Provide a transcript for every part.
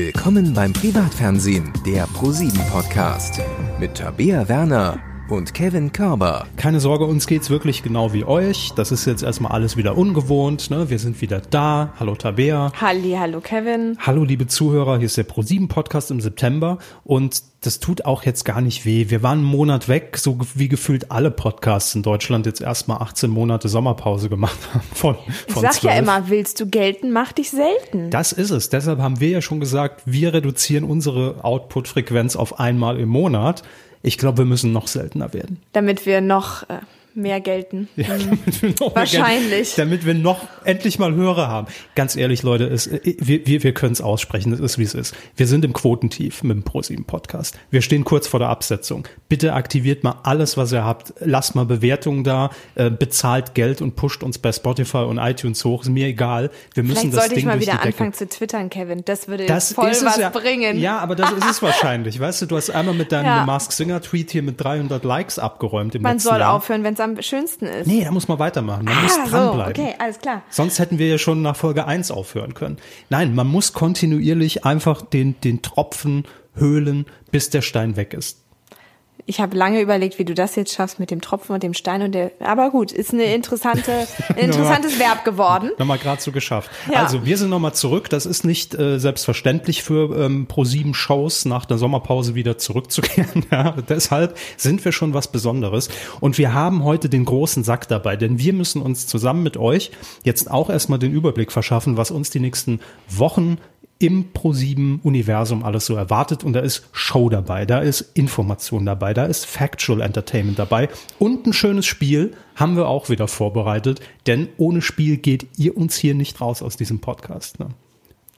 Willkommen beim Privatfernsehen, der ProSieben Podcast. Mit Tabea Werner und Kevin Körber. Keine Sorge, uns geht's wirklich genau wie euch. Das ist jetzt erstmal alles wieder ungewohnt. Ne? Wir sind wieder da. Hallo Tabea. Halli, hallo Kevin. Hallo liebe Zuhörer, hier ist der ProSieben Podcast im September und das tut auch jetzt gar nicht weh. Wir waren einen Monat weg, so wie gefühlt alle Podcasts in Deutschland jetzt erstmal 18 Monate Sommerpause gemacht haben. Von, von ich sag 12. ja immer, willst du gelten, mach dich selten. Das ist es. Deshalb haben wir ja schon gesagt, wir reduzieren unsere Output-Frequenz auf einmal im Monat. Ich glaube, wir müssen noch seltener werden. Damit wir noch äh, mehr gelten. Ja, damit wir noch Wahrscheinlich. Mehr, damit wir noch endlich mal Hörer haben. Ganz ehrlich, Leute, es, äh, wir, wir, wir können es aussprechen. Es ist, wie es ist. Wir sind im Quotentief mit dem ProSieben Podcast. Wir stehen kurz vor der Absetzung. Bitte aktiviert mal alles, was ihr habt. Lasst mal Bewertungen da. Äh, bezahlt Geld und pusht uns bei Spotify und iTunes hoch. Ist mir egal. Wir müssen Vielleicht das sollte Ding ich mal wieder anfangen zu twittern, Kevin. Das würde Das voll was ja. bringen. Ja, aber das ist es wahrscheinlich. Weißt du, du hast einmal mit deinem Ja. Mask Singer Tweet hier mit 300 Likes abgeräumt im Man letzten soll Jahr. aufhören, wenn es am schönsten ist. Nee, da muss man weitermachen. Man muss ah, so, dranbleiben. okay, alles klar. Sonst hätten wir ja schon nach Folge 1 aufhören können. Nein, man muss kontinuierlich einfach den, den Tropfen höhlen, bis der Stein weg ist. Ich habe lange überlegt, wie du das jetzt schaffst mit dem Tropfen und dem Stein und der. Aber gut, ist eine interessante, ein interessantes Verb geworden. Nochmal gerade so geschafft. Ja. Also wir sind nochmal zurück. Das ist nicht äh, selbstverständlich für ähm, Pro7 Shows nach der Sommerpause wieder zurückzukehren. ja, deshalb sind wir schon was Besonderes. Und wir haben heute den großen Sack dabei, denn wir müssen uns zusammen mit euch jetzt auch erstmal den Überblick verschaffen, was uns die nächsten Wochen im Pro7-Universum alles so erwartet. Und da ist Show dabei, da ist Information dabei, da ist Factual Entertainment dabei. Und ein schönes Spiel haben wir auch wieder vorbereitet, denn ohne Spiel geht ihr uns hier nicht raus aus diesem Podcast. Ne?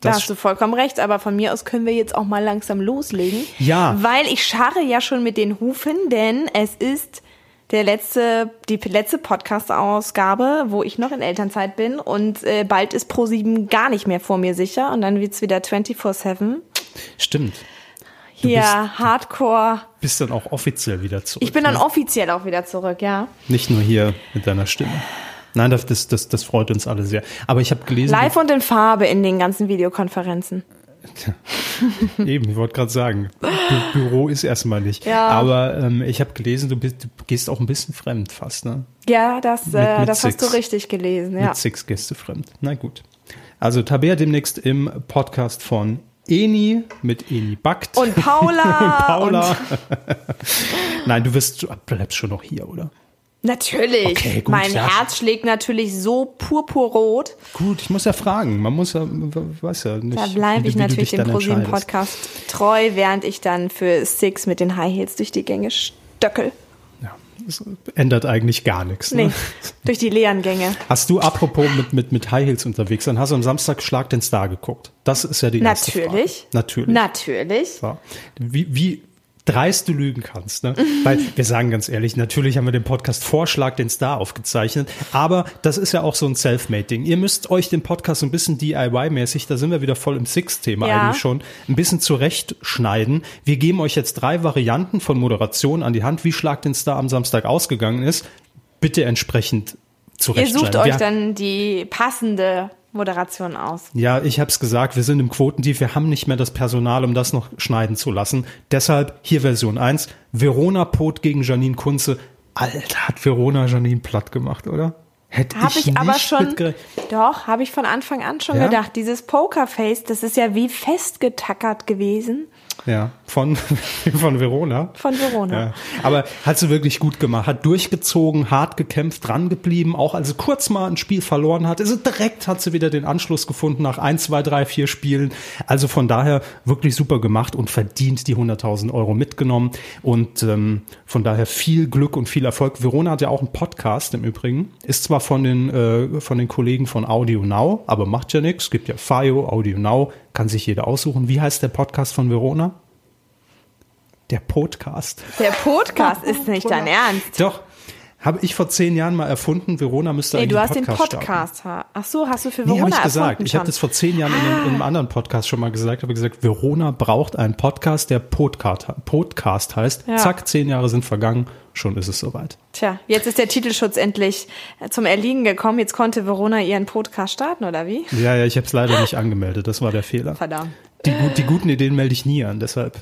Da Das- hast du vollkommen recht, aber von mir aus können wir jetzt auch mal langsam loslegen. Ja. Weil ich scharre ja schon mit den Hufen, denn es ist der letzte, die letzte Podcast-Ausgabe, wo ich noch in Elternzeit bin und äh, bald ist Pro7 gar nicht mehr vor mir sicher und dann wird's wieder 24-7. Stimmt. Hier bist- Hardcore. Bist dann auch offiziell wieder zurück. Ich bin dann ne? offiziell auch wieder zurück, ja. Nicht nur hier mit deiner Stimme. Nein, das, das, das, das freut uns alle sehr. Aber ich habe gelesen, Live und in Farbe in den ganzen Videokonferenzen. Eben, ich wollte gerade sagen, Bü Büro ist erstmal nicht. Ja. Aber ähm, ich habe gelesen, du, bist, du gehst auch ein bisschen fremd fast, ne? Ja, das, äh, mit das hast du richtig gelesen, ja. Mit Six Gäste fremd. Na gut. Also Tabea demnächst im Podcast von Eni mit Eni Backt. Und Paula. Und Paula. Nein, du wirst, du bleibst schon noch hier, oder? Natürlich. Okay, gut, mein ja. Herz schlägt natürlich so purpurrot. Gut, ich muss ja fragen. Man muss ja, weiß ja nicht. Da bleibe ich natürlich dem ProSieben. Podcast treu, während ich dann für Six mit den High Heels durch die Gänge stöckel. Ja, das ändert eigentlich gar nichts. Ne? Nee, durch die leeren Gänge. Hast du apropos mit, mit, mit High Heels unterwegs, dann hast du am Samstag Schlag den Star geguckt. Das ist ja die erste Natürlich. Frage. Natürlich. Natürlich. Ja. Wie, wie dreist du lügen kannst. Ne? Weil wir sagen ganz ehrlich, natürlich haben wir den Podcast Vorschlag den Star aufgezeichnet, aber das ist ja auch so ein Self-Made-Ding. Ihr müsst euch den Podcast so ein bisschen DIY-mäßig, da sind wir wieder voll im Six-Thema Ja. eigentlich schon, ein bisschen zurechtschneiden. Wir geben euch jetzt drei Varianten von Moderation an die Hand, wie Schlag den Star am Samstag ausgegangen ist. Bitte entsprechend Ihr zurechtschneiden. sucht euch Wir- dann die passende Moderation aus. ja, ich habe es gesagt, wir sind im Quotentief, wir haben nicht mehr das Personal, um das noch schneiden zu lassen. Deshalb hier Version 1, Verona Pot gegen Janine Kunze. Alter, hat Verona Janine platt gemacht, oder? Hätte Habe ich, ich aber schon, doch, habe ich von Anfang an schon Ja? gedacht. Dieses Pokerface, das ist ja wie festgetackert gewesen Ja, von, von Verona. von Verona. Ja, aber hat sie wirklich gut gemacht, hat durchgezogen, hart gekämpft, dran geblieben, auch als sie kurz mal ein Spiel verloren hat, ist sie direkt hat sie wieder den Anschluss gefunden nach ein, zwei, drei, vier Spielen. Also von daher wirklich super gemacht und verdient die 100.000 Euro mitgenommen und ähm, von daher viel Glück und viel Erfolg. Verona hat ja auch einen Podcast im Übrigen, ist zwar von den äh, von den Kollegen von Audio Now, aber macht ja nichts. Gibt ja Fio, Audio Now, kann sich jeder aussuchen. Wie heißt der Podcast von Verona? Der Podcast. Der Podcast ist nicht dein Ernst. Doch. Habe ich vor zehn Jahren mal erfunden, Verona müsste Nee, eigentlich du hast den Podcast ha- Ach so, hast du für Starten. Nee, Verona habe ich gesagt. Ich habe das vor zehn Jahren in, einem, in einem anderen Podcast schon mal gesagt. habe gesagt, Verona braucht einen Podcast, der Podcast, Podcast heißt. Ja. Zack, zehn Jahre sind vergangen, schon ist es soweit. Tja, jetzt ist der Titelschutz endlich äh, zum Erliegen gekommen. Jetzt konnte Verona ihren Podcast starten, oder wie? Ja, ja, ich habe es leider nicht angemeldet. Das war der Fehler. Verdammt. Die, die guten Ideen melde ich nie an, deshalb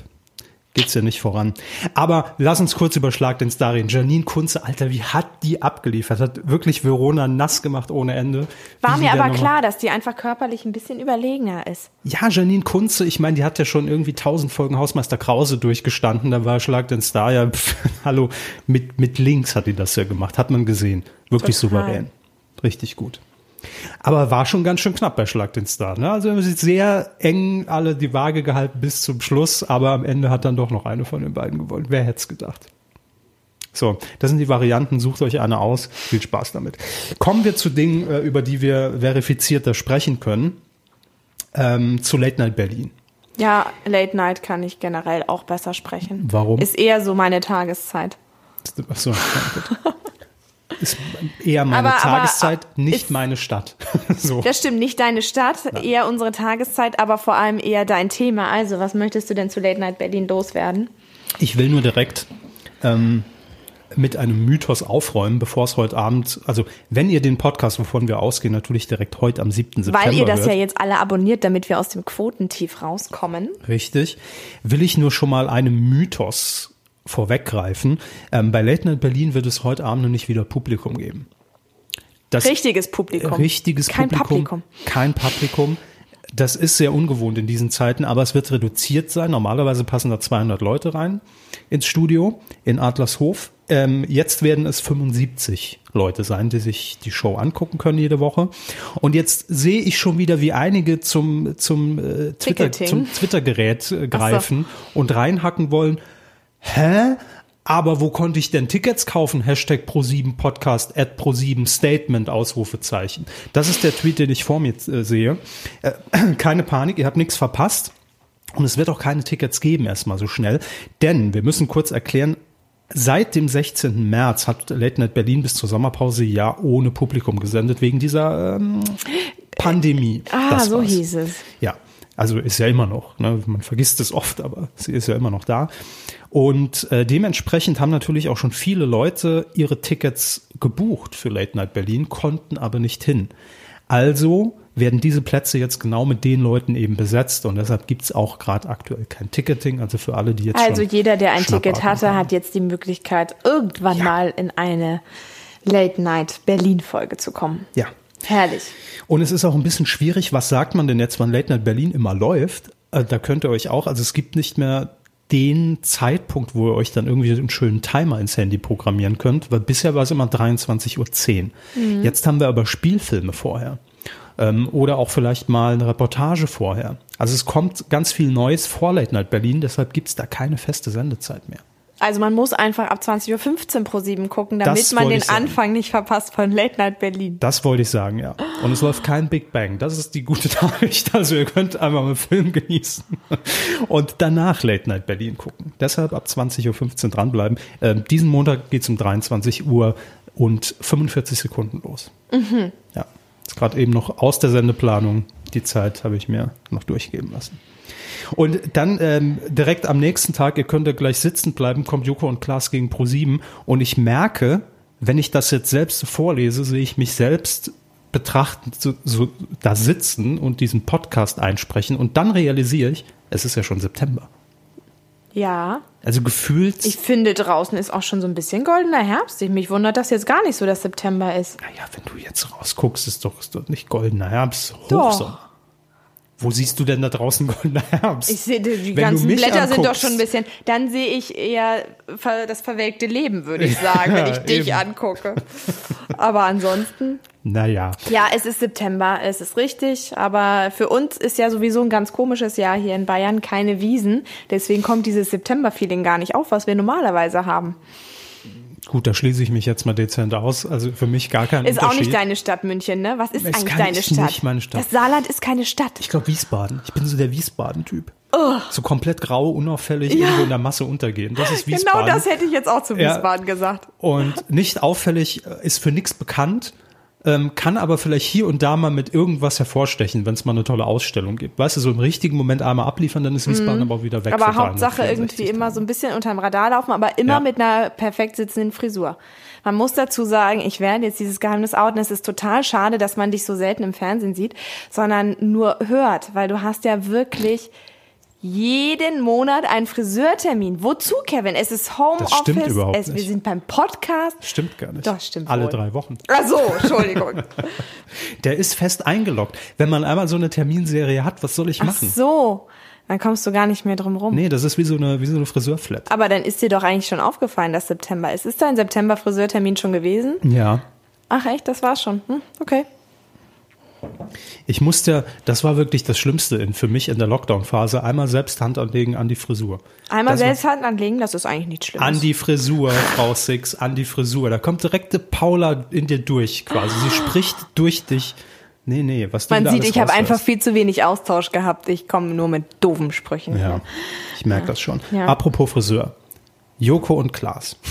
geht's ja nicht voran. Aber lass uns kurz über Schlag den Star reden. Janine Kunze, Alter, wie hat die abgeliefert? Hat wirklich Verona nass gemacht ohne Ende. War Wie mir aber klar, dass die einfach körperlich ein bisschen überlegener ist. Ja, Janine Kunze, ich meine, die hat ja schon irgendwie tausend Folgen Hausmeister Krause durchgestanden. Da war Schlag den Star ja, pff, hallo, mit, mit links hat die das ja gemacht. Hat man gesehen. Wirklich Total. souverän. Richtig gut. Aber war schon ganz schön knapp bei Schlag den Star. Ne? Also sehr eng alle die Waage gehalten bis zum Schluss, aber am Ende hat dann doch noch eine von den beiden gewonnen. Wer hätte es gedacht? So, das sind die Varianten. Sucht euch eine aus. Viel Spaß damit. Kommen wir zu Dingen, äh, über die wir verifizierter sprechen können. Ähm, zu Late Night Berlin. Ja, Late Night kann ich generell auch besser sprechen. Warum? Ist eher so meine Tageszeit. Achso, ja. Ist eher meine Aber- aber Tageszeit, nicht ist- meine Stadt. so. Das stimmt, nicht deine Stadt, eher unsere Tageszeit, aber vor allem eher dein Thema. Also, was möchtest du denn zu Late Night Berlin loswerden? Ich will nur direkt ähm, mit einem Mythos aufräumen, bevor es heute Abend, also wenn ihr den Podcast, wovon wir ausgehen, natürlich direkt heute am 7. September Weil ihr das hört, ja jetzt alle abonniert, damit wir aus dem Quotentief rauskommen. Richtig. Will ich nur schon mal einem Mythos vorweggreifen. Ähm, bei Late Night Berlin wird es heute Abend noch nicht wieder Publikum geben. Das Richtiges Publikum. richtiges Kein Publikum, Publikum. Kein Publikum. Das ist sehr ungewohnt in diesen Zeiten, aber es wird reduziert sein. Normalerweise passen da 200 Leute rein ins Studio in Adlershof. Ähm, jetzt werden es 75 Leute sein, die sich die Show angucken können jede Woche. Und jetzt sehe ich schon wieder, wie einige zum, zum, äh, Twitter, Ticketing. zum Twitter-Gerät äh, greifen und reinhacken wollen. Hä? Aber wo konnte ich denn Tickets kaufen? Hashtag Pro7 Podcast at Pro7 Statement Ausrufezeichen. Das ist der Tweet, den ich vor mir äh, sehe. Äh, keine Panik, ihr habt nichts verpasst. Und es wird auch keine Tickets geben erstmal so schnell. Denn wir müssen kurz erklären, Seit dem 16. März hat Late Night Berlin bis zur Sommerpause ja ohne Publikum gesendet, wegen dieser ähm, Pandemie. Ah, Das so war's. hieß es. Ja, also ist ja immer noch. Ne? Man vergisst es oft, aber sie ist ja immer noch da. Und äh, dementsprechend haben natürlich auch schon viele Leute ihre Tickets gebucht für Late Night Berlin, konnten aber nicht hin. Also werden diese Plätze jetzt genau mit den Leuten eben besetzt und deshalb gibt's auch gerade aktuell kein Ticketing. Also für alle, die jetzt Also jeder, der ein Ticket hatte, haben. hat jetzt die Möglichkeit, irgendwann mal in eine Late Night Berlin Folge zu kommen. Ja. Herrlich. Und es ist auch ein bisschen schwierig, was sagt man denn jetzt, wann Late Night Berlin immer läuft? Äh, Da könnt ihr euch auch, also es gibt nicht mehr den Zeitpunkt, wo ihr euch dann irgendwie einen schönen Timer ins Handy programmieren könnt, weil bisher war es immer 23.10 Uhr. Jetzt haben wir aber Spielfilme vorher. Ähm, oder auch vielleicht mal eine Reportage vorher. Also es kommt ganz viel Neues vor Late Night Berlin, deshalb gibt es da keine feste Sendezeit mehr. Also man muss einfach ab 20.15 Uhr pro 7 gucken, damit Das man den. Anfang nicht verpasst von Late Night Berlin. Das wollte ich sagen, ja. Und es läuft kein Big Bang. Das ist die gute Nachricht. Also ihr könnt einfach mal Film genießen und danach Late Night Berlin gucken. Deshalb ab 20.15 Uhr dranbleiben. Ähm, diesen Montag geht's um 23 Uhr und 45 Sekunden los. Ja, ist gerade eben noch aus der Sendeplanung. Die Zeit habe ich mir noch durchgeben lassen. Und dann ähm, direkt am nächsten Tag, ihr könnt ja gleich sitzen bleiben, kommt Joko und Klaas gegen Pro7 und ich merke, wenn ich das jetzt selbst vorlese, sehe ich mich selbst betrachten, so, so da sitzen und diesen Podcast einsprechen und dann realisiere ich, es ist ja schon September. Ja, Also gefühlt, ich finde draußen ist auch schon so ein bisschen goldener Herbst. Ich- Mich wundert das jetzt gar nicht so, dass September ist. naja, wenn du jetzt rausguckst, ist doch, ist doch nicht goldener Herbst, Doch. Wo siehst du denn da draußen goldener Herbst? Ich sehe, die Wenn ganzen Blätter sind doch anguckst- schon ein bisschen. Dann sehe ich eher das verwelkte Leben, würde ich sagen, wenn ich Ja, dich eben. angucke. Aber ansonsten, Naja, ja, es ist September, es ist richtig. Aber für uns ist ja sowieso ein ganz komisches Jahr hier in Bayern, keine Wiesen. Deswegen kommt dieses September-Feeling gar nicht auf, was wir normalerweise haben. Gut, da schließe ich mich jetzt mal dezent aus. Also für mich gar kein Ist auch Unterschied. nicht deine Stadt München, ne? Was ist Ist eigentlich deine ist Stadt? nicht meine Stadt. Das Saarland ist keine Stadt. Ich glaube Wiesbaden. Ich bin so der Wiesbaden-Typ. So komplett grau, unauffällig, irgendwo in der Masse untergehen. Das ist Wiesbaden. Genau das hätte ich jetzt auch zu Ja. Wiesbaden gesagt. Und nicht auffällig, äh, ist für nichts bekannt, ähm, kann aber vielleicht hier und da mal mit irgendwas hervorstechen, wenn es mal eine tolle Ausstellung gibt. Weißt du, so im richtigen Moment einmal abliefern, dann ist Wiesbaden aber auch wieder weg. Mhm. Aber Hauptsache 364 irgendwie immer Tage. so ein bisschen unterm Radar laufen, aber immer Ja. mit einer perfekt sitzenden Frisur. Man muss dazu sagen, ich werde jetzt dieses Geheimnis outen. Es ist total schade, dass man dich so selten im Fernsehen sieht, sondern nur hört, weil du hast ja wirklich jeden Monat einen Friseurtermin. Wozu, Kevin? Es ist Homeoffice. Das stimmt überhaupt es, Wir nicht. sind beim Podcast. Stimmt gar nicht. Doch, stimmt Alle wohl. drei Wochen. Ach so, Entschuldigung. Der ist fest eingeloggt. Wenn man einmal so eine Terminserie hat, was soll ich Ach machen? so, dann kommst du gar nicht mehr drum rum. Nee, das ist wie so eine, wie so eine Friseurflat. Aber dann ist dir doch eigentlich schon aufgefallen, dass September ist. Ist dein September-Friseurtermin schon gewesen? Ja. Ach echt, das war's schon. Hm, okay. Ich musste, das war wirklich das Schlimmste in, für mich in der Lockdown-Phase, einmal selbst Hand anlegen an die Frisur. Einmal Das war- selbst Hand anlegen, das ist eigentlich nichts Schlimmes. An die Frisur, Frau Six, an die Frisur. Da kommt direkte Paula in dir durch quasi. Sie spricht durch dich. Nee, nee, was du Man sieht, ich habe einfach viel zu wenig Austausch gehabt. Ich komme nur mit doofen Sprüchen. Ja, ich merke das schon. Ja. Apropos Friseur. Joko und Klaas.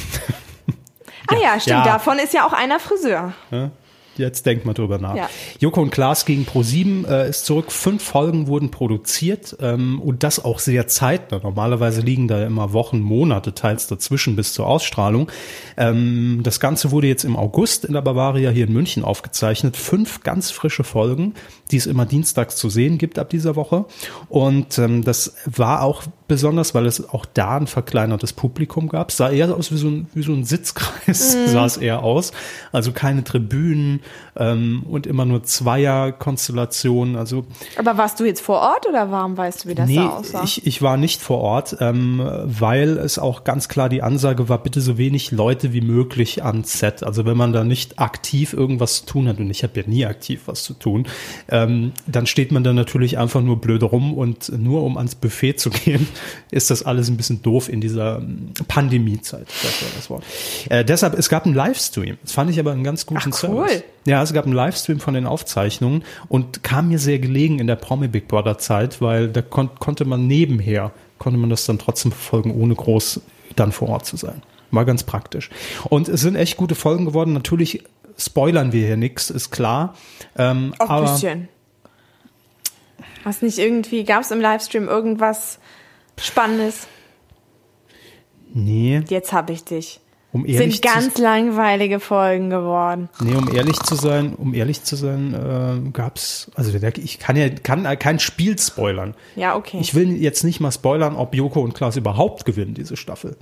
Ah ja, stimmt. Ja. Davon ist ja auch einer Friseur. Ja, Jetzt denkt mal drüber nach. Ja. Joko und Klaas gegen Pro7 äh, ist zurück. Fünf Folgen wurden produziert ähm, und das auch sehr zeitnah. Normalerweise liegen da immer Wochen, Monate teils dazwischen bis zur Ausstrahlung. Ähm, das Ganze wurde jetzt im August in der Bavaria hier in München aufgezeichnet. Fünf ganz frische Folgen, die es immer dienstags zu sehen gibt ab dieser Woche. Und ähm, das war auch besonders, weil es auch da ein verkleinertes Publikum gab. Es sah eher aus wie so ein, wie so ein Sitzkreis, sah es eher aus. Also keine Tribünen ähm, und immer nur Zweierkonstellationen. Also Aber warst du jetzt vor Ort oder warum weißt du, wie das nee, da aussah? ich, ich war nicht vor Ort, ähm, weil es auch ganz klar die Ansage war, bitte so wenig Leute wie möglich am Set. Also wenn man da nicht aktiv irgendwas zu tun hat, und ich habe ja nie aktiv was zu tun, ähm, dann steht man da natürlich einfach nur blöd rum und nur um ans Buffet zu gehen, ist das alles ein bisschen doof in dieser ähm, Pandemiezeit. Das war das Wort. Äh, deshalb, es gab einen Livestream. Das fand ich aber einen ganz guten Ach, cool. Service. Ja, es gab einen Livestream von den Aufzeichnungen und kam mir sehr gelegen in der Promi Big Brother Zeit, weil da kon konnte man nebenher, konnte man das dann trotzdem verfolgen, ohne groß dann vor Ort zu sein. War ganz praktisch. Und es sind echt gute Folgen geworden. Natürlich spoilern wir hier nichts, ist klar. Ähm, Auch ein bisschen. Hast nicht irgendwie, gab es im Livestream irgendwas Spannendes? nee, Jetzt hab ich dich. um ehrlich Sind ganz zu, langweilige Folgen geworden. nee, um ehrlich zu sein, um ehrlich zu sein, äh, gab's, also der- ich kann ja kann kein Spiel spoilern. Ja, okay. Ich will jetzt nicht mal spoilern, ob Joko und Klaas überhaupt gewinnen, diese Staffel.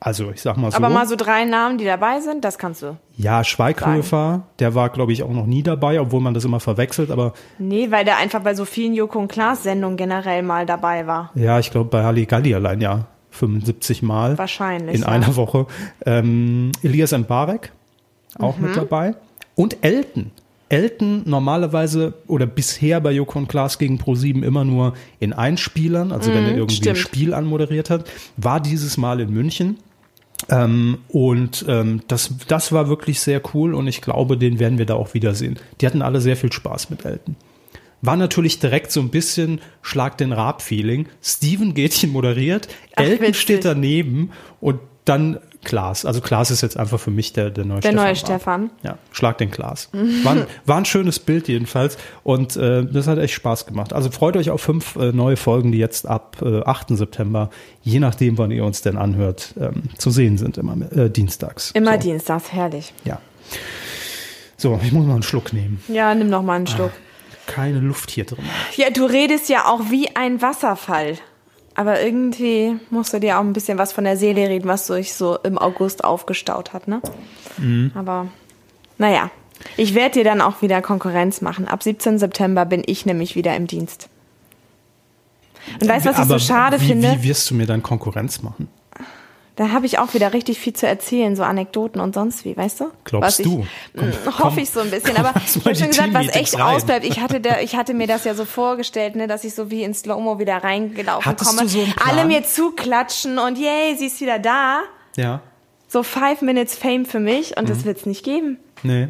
Also, ich sag mal so. Aber mal so drei Namen, die dabei sind, das kannst du. ja, Schweighöfer, der war, glaube ich, auch noch nie dabei, obwohl man das immer verwechselt. Aber Nee, weil der einfach bei so vielen Joko und Klaas Sendungen generell mal dabei war. ja, ich glaube, bei Halligalli allein ja 75 Mal. Wahrscheinlich, In ja. einer Woche. Ähm, Elias Mbarek, auch Mhm. mit dabei. Und Elton. Elton normalerweise oder bisher bei Joko und Klaas gegen Pro7 immer nur in Einspielern, also wenn er irgendwie ein Mhm, stimmt. Spiel anmoderiert hat, war dieses Mal in München. Ähm, und ähm, das, das war wirklich sehr cool und ich glaube, den werden wir da auch wiedersehen. Die hatten alle sehr viel Spaß mit Elton. War natürlich direkt so ein bisschen Schlag den Rab-Feeling. Steven Gätchen moderiert, Ach, Elton witzig. steht daneben und dann Klaas. Also Klaas ist jetzt einfach für mich der, der neue Der Stefan. neue Raab. Stefan. Ja, Schlag den Klaas. War, ein- war ein schönes Bild jedenfalls und äh, das hat echt Spaß gemacht. Also freut euch auf fünf äh, neue Folgen, die jetzt ab äh, 8. September, je nachdem, wann ihr uns denn anhört, ähm, zu sehen sind, immer äh, dienstags. Immer so, dienstags, herrlich. Ja. So, ich muss mal einen Schluck nehmen. Ja, nimm noch mal einen Schluck. Keine Luft hier drin. Ja, du redest ja auch wie ein Wasserfall. Aber irgendwie musst du dir auch ein bisschen was von der Seele reden, was sich so im August aufgestaut hat, ne? Mhm. Aber naja, ich werde dir dann auch wieder Konkurrenz machen. Ab 17. September bin ich nämlich wieder im Dienst. Und weißt du, was ich Aber so schade wie, finde? Wie wirst du mir dann Konkurrenz machen? Da habe ich auch wieder richtig viel zu erzählen, so Anekdoten und sonst wie, weißt du? Glaubst was ich, du? Komm, Mm, komm, hoffe ich so ein bisschen, aber ich habe schon gesagt, was echt rein. ausbleibt. Ich hatte, da, ich hatte mir das ja so vorgestellt, ne, dass ich so wie in Slow-Mo wieder reingelaufen Hattest komme. du so einen Plan? Alle mir zuklatschen und yay, sie ist wieder da. Ja. So five minutes Fame für mich und das wird's nicht geben. Nee.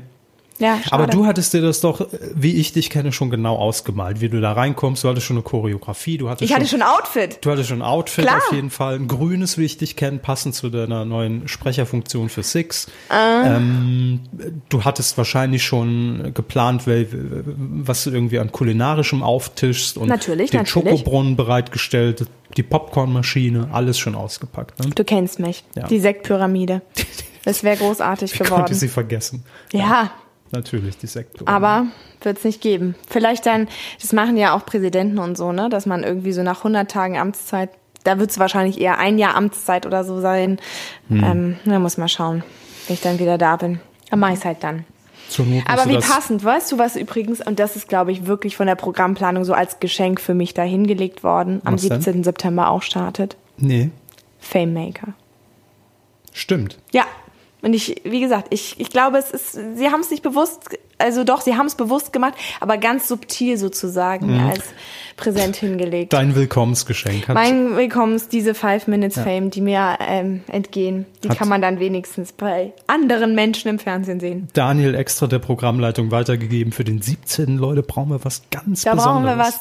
Ja, schade. Aber du hattest dir das doch, äh, wie ich dich kenne, schon genau ausgemalt, wie du da reinkommst. Du hattest schon eine Choreografie, du hattest ich hatte schon ein Outfit. Du hattest schon ein Outfit Klar. auf jeden Fall, ein grünes, wie ich dich kenne, passend zu deiner neuen Sprecherfunktion für Six. Ah. Ähm, du hattest wahrscheinlich schon geplant, was du irgendwie an kulinarischem auftischst und Natürlich, den natürlich. Schokobrunnen bereitgestellt, die Popcornmaschine, alles schon ausgepackt. Ne? Du kennst mich. Ja. Die Sektpyramide. Das wäre großartig Wie konnte geworden. ich sie vergessen? Ja, natürlich, die Sektoren. Aber wird es nicht geben. Vielleicht dann, das machen ja auch Präsidenten und so, ne, dass man irgendwie so nach 100 Tagen Amtszeit, da wird es wahrscheinlich eher ein Jahr Amtszeit oder so sein. Hm. Ähm, da muss man schauen, wenn ich dann wieder da bin. Dann mach ich's halt dann. Aber wie passend, weißt du was übrigens, und das ist, glaube ich, wirklich von der Programmplanung so als Geschenk für mich da hingelegt worden, am Was denn? 17. September auch startet. Nee, Fame Maker. stimmt. Ja. Und ich, wie gesagt, ich, ich glaube, es ist, sie haben es nicht bewusst, also doch, sie haben es bewusst gemacht, aber ganz subtil sozusagen Mhm. als Präsent hingelegt. Dein Willkommensgeschenk hat mein Willkommens, diese Five Minutes Fame, die mir ähm, entgehen, die Hat- kann man dann wenigstens bei anderen Menschen im Fernsehen sehen. Daniel extra der Programmleitung weitergegeben für den 17. Leute, brauchen wir was ganz Da brauchen Besonderes. wir was,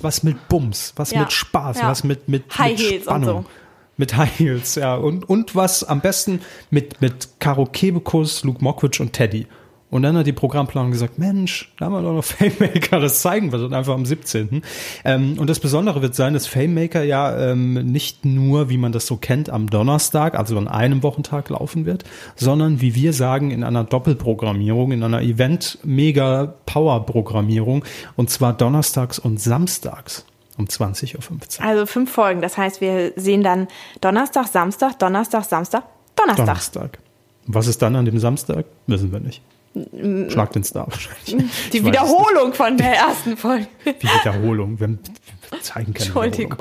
Was mit Bums, was Ja. mit Spaß, Ja. was mit, mit, High mit Heels und Spannung. so. Mit High Heels, ja. Und, und was am besten mit, mit Karo Kebekus, Luke Mockridge und Teddy. Und dann hat die Programmplanung gesagt, Mensch, da haben wir doch noch Famemaker, das zeigen wir dann einfach am 17. Ähm, und das Besondere wird sein, dass Famemaker ja ähm, nicht nur, wie man das so kennt, am Donnerstag, also an einem Wochentag laufen wird, sondern wie wir sagen, in einer Doppelprogrammierung, in einer Event-Mega-Power-Programmierung und zwar donnerstags und samstags um 20.15 Uhr. also fünf Folgen. Das heißt, wir sehen dann Donnerstag, Samstag, Donnerstag, Samstag, Donnerstag. Donnerstag. Was ist dann an dem Samstag? Wissen wir nicht. Schlag den Star wahrscheinlich. Die Ich Wiederholung von der ersten Folge. Die Wiederholung. Wir zeigen keine Entschuldigung.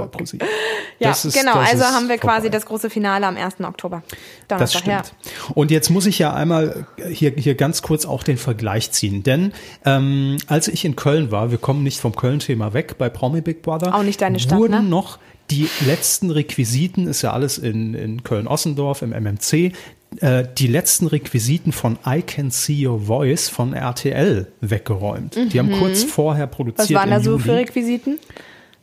Ja, Das ist- genau. das Also haben wir quasi vorbei. das große Finale am 1. Oktober. Das Donnerstag, ja. stimmt. Und jetzt muss ich ja einmal hier, hier ganz kurz auch den Vergleich ziehen. Denn ähm, als ich in Köln war, wir kommen nicht vom Köln-Thema weg, bei Promi Big Brother. Auch nicht deine Stadt, Wurden ne? noch die letzten Requisiten, ist ja alles in, in Köln-Ossendorf, im MMC, äh, die letzten Requisiten von I Can See Your Voice von RTL weggeräumt. Die haben kurz vorher produziert. Mhm. Was waren da so Juli. für Requisiten?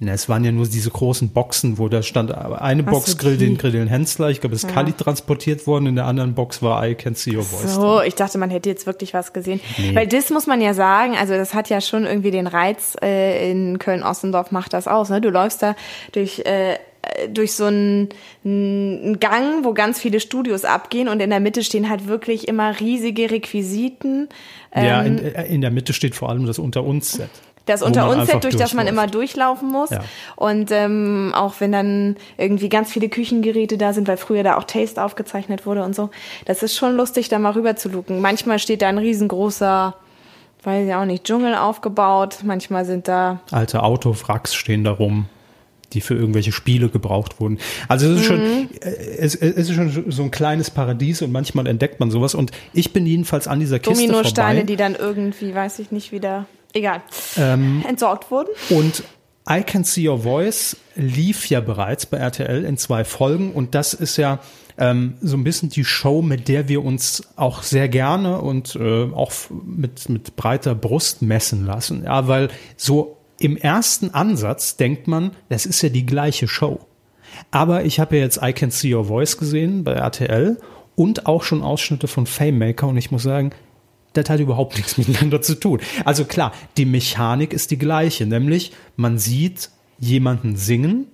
Na, es waren ja nur diese großen Boxen, wo da stand eine Ach Box Grill den Grill den Hensler, ich glaube, es ist Kali transportiert worden, in der anderen Box war I Can See Your Voice. So, ich dachte, man hätte jetzt wirklich was gesehen. Weil das muss man ja sagen, also das hat ja schon irgendwie den Reiz äh, in Köln-Ossendorf macht das aus. Ne? Du läufst da durch, äh, durch so einen, einen Gang, wo ganz viele Studios abgehen und in der Mitte stehen halt wirklich immer riesige Requisiten. Ja, Ähm, in, äh, in der Mitte steht vor allem das Unter uns Set. Das unter uns durch das man immer durchlaufen muss. Ja. Und ähm, auch wenn dann irgendwie ganz viele Küchengeräte da sind, weil früher da auch Taste aufgezeichnet wurde und so. Das ist schon lustig, da mal rüber zu luken. Manchmal steht da ein riesengroßer, weiß ich auch nicht, Dschungel aufgebaut. Manchmal sind da Alte Autowracks stehen da rum, die für irgendwelche Spiele gebraucht wurden. Also es ist schon, Mhm. äh, es, es ist schon so ein kleines Paradies und manchmal entdeckt man sowas. Und ich bin jedenfalls an dieser Kiste Dominosteine, vorbei. die dann irgendwie, weiß ich nicht, wieder, egal, Ähm, entsorgt wurden. Und I Can See Your Voice lief ja bereits bei RTL in zwei Folgen und das ist ja ähm, so ein bisschen die Show, mit der wir uns auch sehr gerne und äh, auch mit, mit breiter Brust messen lassen. Ja, weil so im ersten Ansatz denkt man, das ist ja die gleiche Show. Aber ich habe ja jetzt I Can See Your Voice gesehen bei RTL und auch schon Ausschnitte von Fame Maker und ich muss sagen, das hat überhaupt nichts miteinander zu tun. Also klar, die Mechanik ist die gleiche, nämlich man sieht jemanden singen,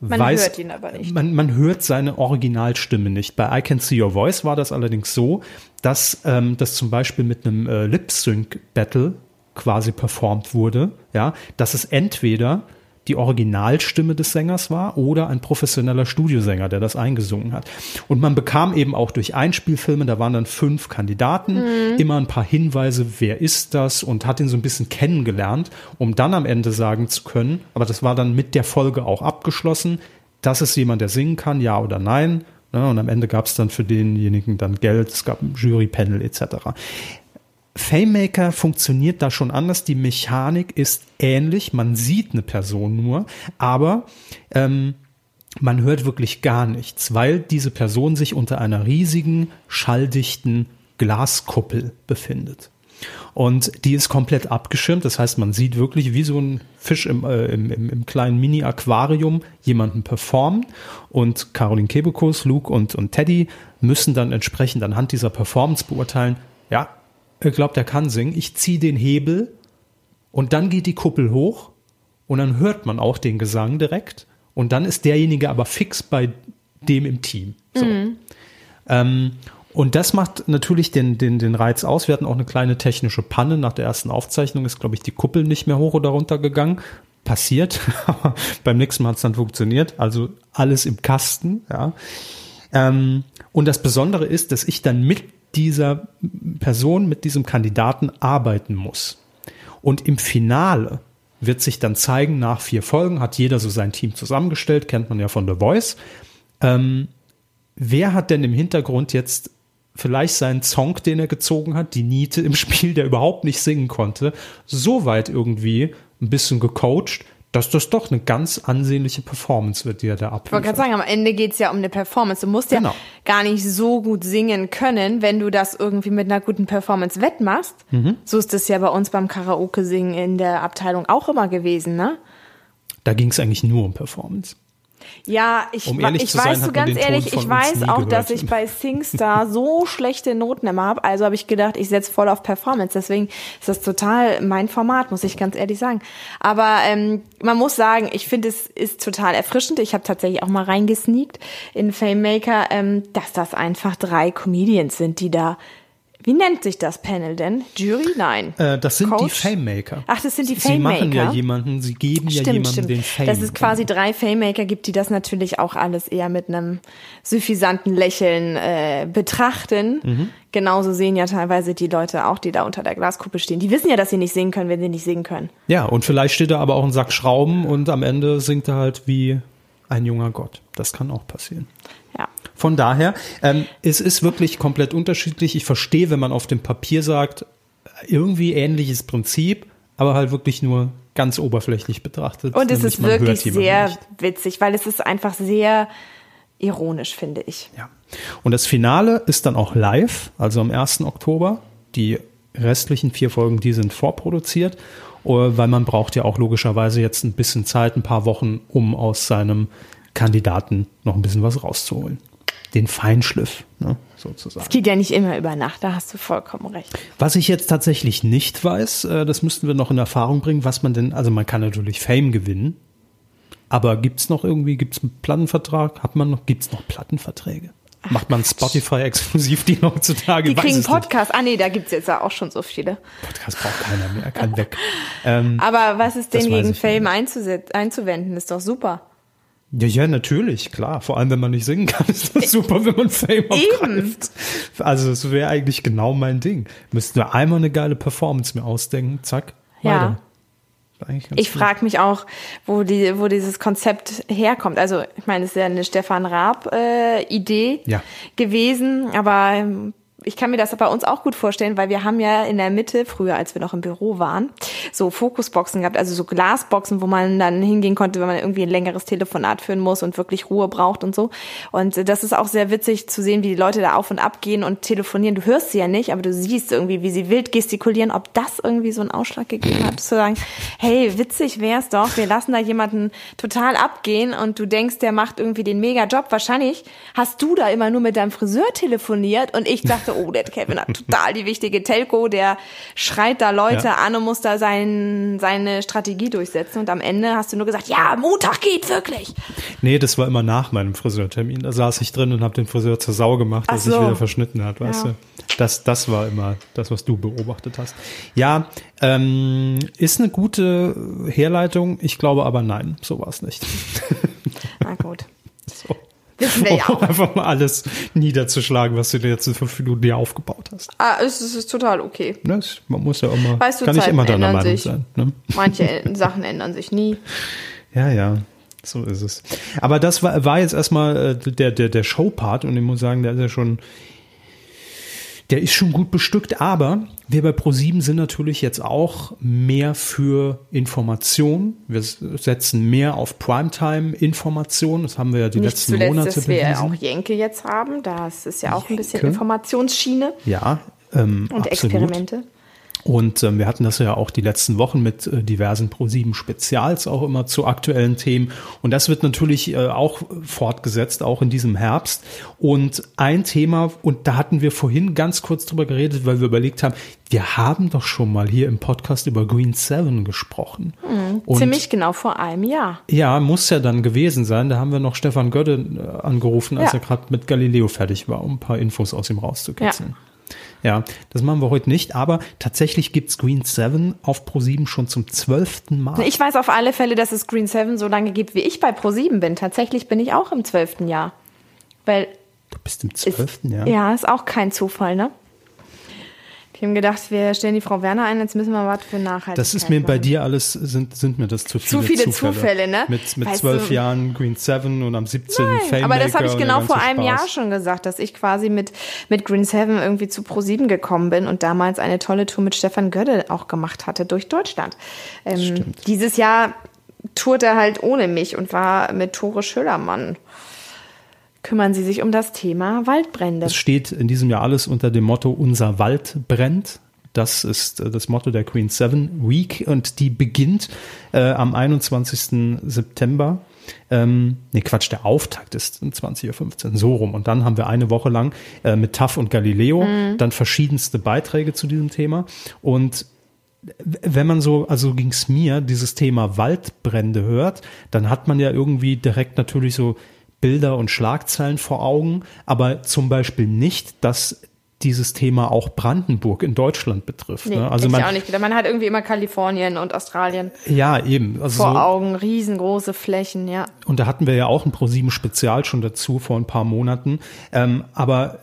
Man weiß, hört ihn aber nicht. Man, man hört seine Originalstimme nicht. Bei I Can See Your Voice war das allerdings so, dass ähm, das zum Beispiel mit einem äh, Lip-Sync-Battle quasi performt wurde, ja, dass es entweder die Originalstimme des Sängers war oder ein professioneller Studiosänger, der das eingesungen hat. Und man bekam eben auch durch Einspielfilme, da waren dann fünf Kandidaten, immer ein paar Hinweise, wer ist das und hat ihn so ein bisschen kennengelernt, um dann am Ende sagen zu können, aber das war dann mit der Folge auch abgeschlossen, das ist jemand, der singen kann, ja oder nein. Ne, und am Ende gab es dann für denjenigen dann Geld, es gab ein Jurypanel etc. FameMaker funktioniert da schon anders. Die Mechanik ist ähnlich. Man sieht eine Person nur, aber ähm, man hört wirklich gar nichts, weil diese Person sich unter einer riesigen, schalldichten Glaskuppel befindet. Und die ist komplett abgeschirmt. Das heißt, man sieht wirklich wie so ein Fisch im, äh, im, im, im kleinen Mini-Aquarium jemanden performen. Und Caroline Kebekus, Luke und, und Teddy müssen dann entsprechend anhand dieser Performance beurteilen, ja, glaubt, er kann singen. Ich ziehe den Hebel und dann geht die Kuppel hoch und dann hört man auch den Gesang direkt. Und dann ist derjenige aber fix bei dem im Team. So. Ähm, Und das macht natürlich den, den, den Reiz aus. Wir hatten auch eine kleine technische Panne. Nach der ersten Aufzeichnung ist, glaube ich, die Kuppel nicht mehr hoch oder runter gegangen. Passiert. Aber beim nächsten Mal hat es dann funktioniert. Also alles im Kasten, ja. Ähm, und das Besondere ist, dass ich dann mit dieser Person, mit diesem Kandidaten arbeiten muss. Und im Finale wird sich dann zeigen, nach vier Folgen hat jeder so sein Team zusammengestellt, kennt man ja von The Voice. Ähm, wer hat denn im Hintergrund jetzt vielleicht seinen Song, den er gezogen hat, die Niete im Spiel, der überhaupt nicht singen konnte, so weit irgendwie ein bisschen gecoacht, dass das doch eine ganz ansehnliche Performance wird, die er da abliefert. Ich wollte gerade sagen, am Ende geht's ja um eine Performance. Du musst Genau. ja gar nicht so gut singen können, wenn du das irgendwie mit einer guten Performance wettmachst. Mhm. So ist das ja bei uns beim Karaoke-Singen in der Abteilung auch immer gewesen, ne? Da ging es eigentlich nur um Performance. Ja, ich, Um ich zu sein, weiß hat so man ganz ehrlich, ich weiß auch, gehört. dass ich bei SingStar so schlechte Noten immer habe. Also habe ich gedacht, ich setze voll auf Performance. Deswegen ist das total mein Format, muss ich ganz ehrlich sagen. Aber ähm, man muss sagen, ich finde, es ist total erfrischend. Ich habe tatsächlich auch mal reingesneakt in Famemaker, ähm, dass das einfach drei Comedians sind, die da. Wie nennt sich das Panel denn? Jury? Nein. Äh, das sind die Coach? Fame-Maker. Ach, das sind die Sie machen ja Fame-Maker? jemanden, sie geben ja jemandem den Fame. Dass es quasi drei Fame-Maker gibt, die das natürlich auch alles eher mit einem suffisanten Lächeln äh, betrachten. Mhm. Genauso sehen ja teilweise die Leute auch, die da unter der Glaskuppel stehen. Die wissen ja, dass sie nicht singen können, wenn sie nicht singen können. Ja, und vielleicht steht da aber auch ein Sack Schrauben und am Ende singt er halt wie ein junger Gott. Das kann auch passieren. Ja. Von daher, ähm, es ist wirklich komplett unterschiedlich. Ich verstehe, wenn man auf dem Papier sagt, irgendwie ähnliches Prinzip, aber halt wirklich nur ganz oberflächlich betrachtet. Und es ist wirklich sehr nicht. witzig, weil es ist einfach sehr ironisch, finde ich. Ja. Und das Finale ist dann auch live, also am 1. Oktober. Die restlichen vier Folgen, die sind vorproduziert, äh, weil man braucht ja auch logischerweise jetzt ein bisschen Zeit, ein paar Wochen, um aus seinem Kandidaten noch ein bisschen was rauszuholen. Den Feinschliff, ne, sozusagen. Es geht ja nicht immer über Nacht, da hast du vollkommen recht. Was ich jetzt tatsächlich nicht weiß, äh, das müssten wir noch in Erfahrung bringen, was man denn, also man kann natürlich Fame gewinnen, aber gibt's noch irgendwie, gibt's einen Plattenvertrag? Hat man noch, gibt's noch Plattenverträge? Macht man Spotify exklusiv die heutzutage? Die kriegen es nicht. Podcast. Ah nee, da gibt's jetzt ja auch schon so viele. Podcast braucht keiner mehr, kann weg. Ähm, Aber was ist denn gegen Fame einzuwenden? Ist doch super. Ja, ja, natürlich, klar. Vor allem, wenn man nicht singen kann, ist das super, wenn man Fame abgreift. Also, das wäre eigentlich genau mein Ding. Müssten wir einmal eine geile Performance mir ausdenken, zack, Ja. weiter. Ich frage mich auch, wo die, wo dieses Konzept herkommt. Also ich meine, es ist ja eine Stefan Raab äh, Idee Ja. gewesen, aber ähm, ich kann mir das bei uns auch gut vorstellen, weil wir haben ja in der Mitte, früher als wir noch im Büro waren, so Fokusboxen gehabt, also so Glasboxen, wo man dann hingehen konnte, wenn man irgendwie ein längeres Telefonat führen muss und wirklich Ruhe braucht und so. Und das ist auch sehr witzig zu sehen, wie die Leute da auf und ab gehen und telefonieren. Du hörst sie ja nicht, aber du siehst irgendwie, wie sie wild gestikulieren, ob das irgendwie so einen Ausschlag gegeben hat, zu sagen, hey, witzig wär's doch, wir lassen da jemanden total abgehen und du denkst, der macht irgendwie den Mega-Job. Wahrscheinlich hast du da immer nur mit deinem Friseur telefoniert und ich dachte, oh, der Kevin hat total die wichtige Telco, der schreit da Leute Ja. an und muss da sein, seine Strategie durchsetzen und am Ende hast du nur gesagt, ja, Montag geht wirklich. Nee, das war immer nach meinem Friseurtermin. Da saß ich drin und habe den Friseur zur Sau gemacht, Ach dass sich so. wieder verschnitten hat, weißt Ja. du. Das, das war immer das, was du beobachtet hast. Ja, ähm, ist eine gute Herleitung. Ich glaube aber nein, so war es nicht. Na gut. So. Wissen wir ja Um auch. einfach mal alles niederzuschlagen, was du dir jetzt in fünf Minuten dir aufgebaut hast. Ah, es ist, ist total okay. Ne? es- Man muss ja immer, Weißt du, kann nicht Zeiten immer deiner Meinung sich. sein. Ne? Manche Sachen ändern sich nie. Ja, ja, so ist es. Aber das war, war jetzt erstmal äh, der, der, der Showpart und ich muss sagen, der ist ja schon, der ist schon gut bestückt, aber wir bei ProSieben sind natürlich jetzt auch mehr für Information. Wir setzen mehr auf Primetime-Information. Das haben wir ja die Nicht letzten zuletzt, Monate dass wir bewiesen. auch Jenke jetzt haben. Das ist ja auch ein bisschen Jenke? Informationsschiene Ja, ähm, und absolut. Experimente. Und ähm, wir hatten das ja auch die letzten Wochen mit äh, diversen Pro7 Spezials auch immer zu aktuellen Themen. Und das wird natürlich äh, auch fortgesetzt, auch in diesem Herbst. Und ein Thema, und da hatten wir vorhin ganz kurz drüber geredet, weil wir überlegt haben, wir haben doch schon mal hier im Podcast über Green Seven gesprochen. Mhm, ziemlich genau vor einem Jahr. Ja, muss ja dann gewesen sein. Da haben wir noch Stefan Gödde äh, angerufen, als Ja. er gerade mit Galileo fertig war, um ein paar Infos aus ihm rauszukitzeln. Ja. Ja, das machen wir heute nicht, aber tatsächlich gibt's Green 7 auf Pro7 schon zum zwölften Mal. Ich weiß auf alle Fälle, dass es Green 7 so lange gibt, wie ich bei Pro7 bin. Tatsächlich bin ich auch im zwölften Jahr. Weil du bist im zwölften Jahr. ja, ist auch kein Zufall, ne? Wir haben gedacht, wir stellen die Frau Werner ein, jetzt müssen wir was für Nachhaltigkeit Das ist mir bei machen. dir alles, sind, sind mir das zu viele, Zu viele Zufälle, ne? Mit, mit zwölf du- Jahren Green 7 und am 17. Fame Aber das habe ich genau vor einem Spaß. Jahr schon gesagt, dass ich quasi mit, mit Green Seven irgendwie zu Pro7 gekommen bin und damals eine tolle Tour mit Stefan Gödde auch gemacht hatte durch Deutschland. Ähm, dieses Jahr tourt er halt ohne mich und war mit Tore Schüllermann. Kümmern Sie sich um das Thema Waldbrände. Es steht in diesem Jahr alles unter dem Motto Unser Wald brennt. Das ist äh, das Motto der Queen Seven Week und die beginnt äh, am 21. September. Ähm, nee, Quatsch, der Auftakt ist um 20.15 Uhr, so rum. Und dann haben wir eine Woche lang äh, mit TAF und Galileo dann verschiedenste Beiträge zu diesem Thema. Und wenn man so, also ging's mir, dieses Thema Waldbrände hört, dann hat man ja irgendwie direkt natürlich so Bilder und Schlagzeilen vor Augen, aber zum Beispiel nicht, dass dieses Thema auch Brandenburg in Deutschland betrifft. Nee, ne? Also ich man, auch nicht gedacht. Man hat irgendwie immer Kalifornien und Australien ja eben, also vor so, Augen, riesengroße Flächen, ja. und da hatten wir ja auch ein ProSieben Spezial schon dazu vor ein paar Monaten. Ähm, aber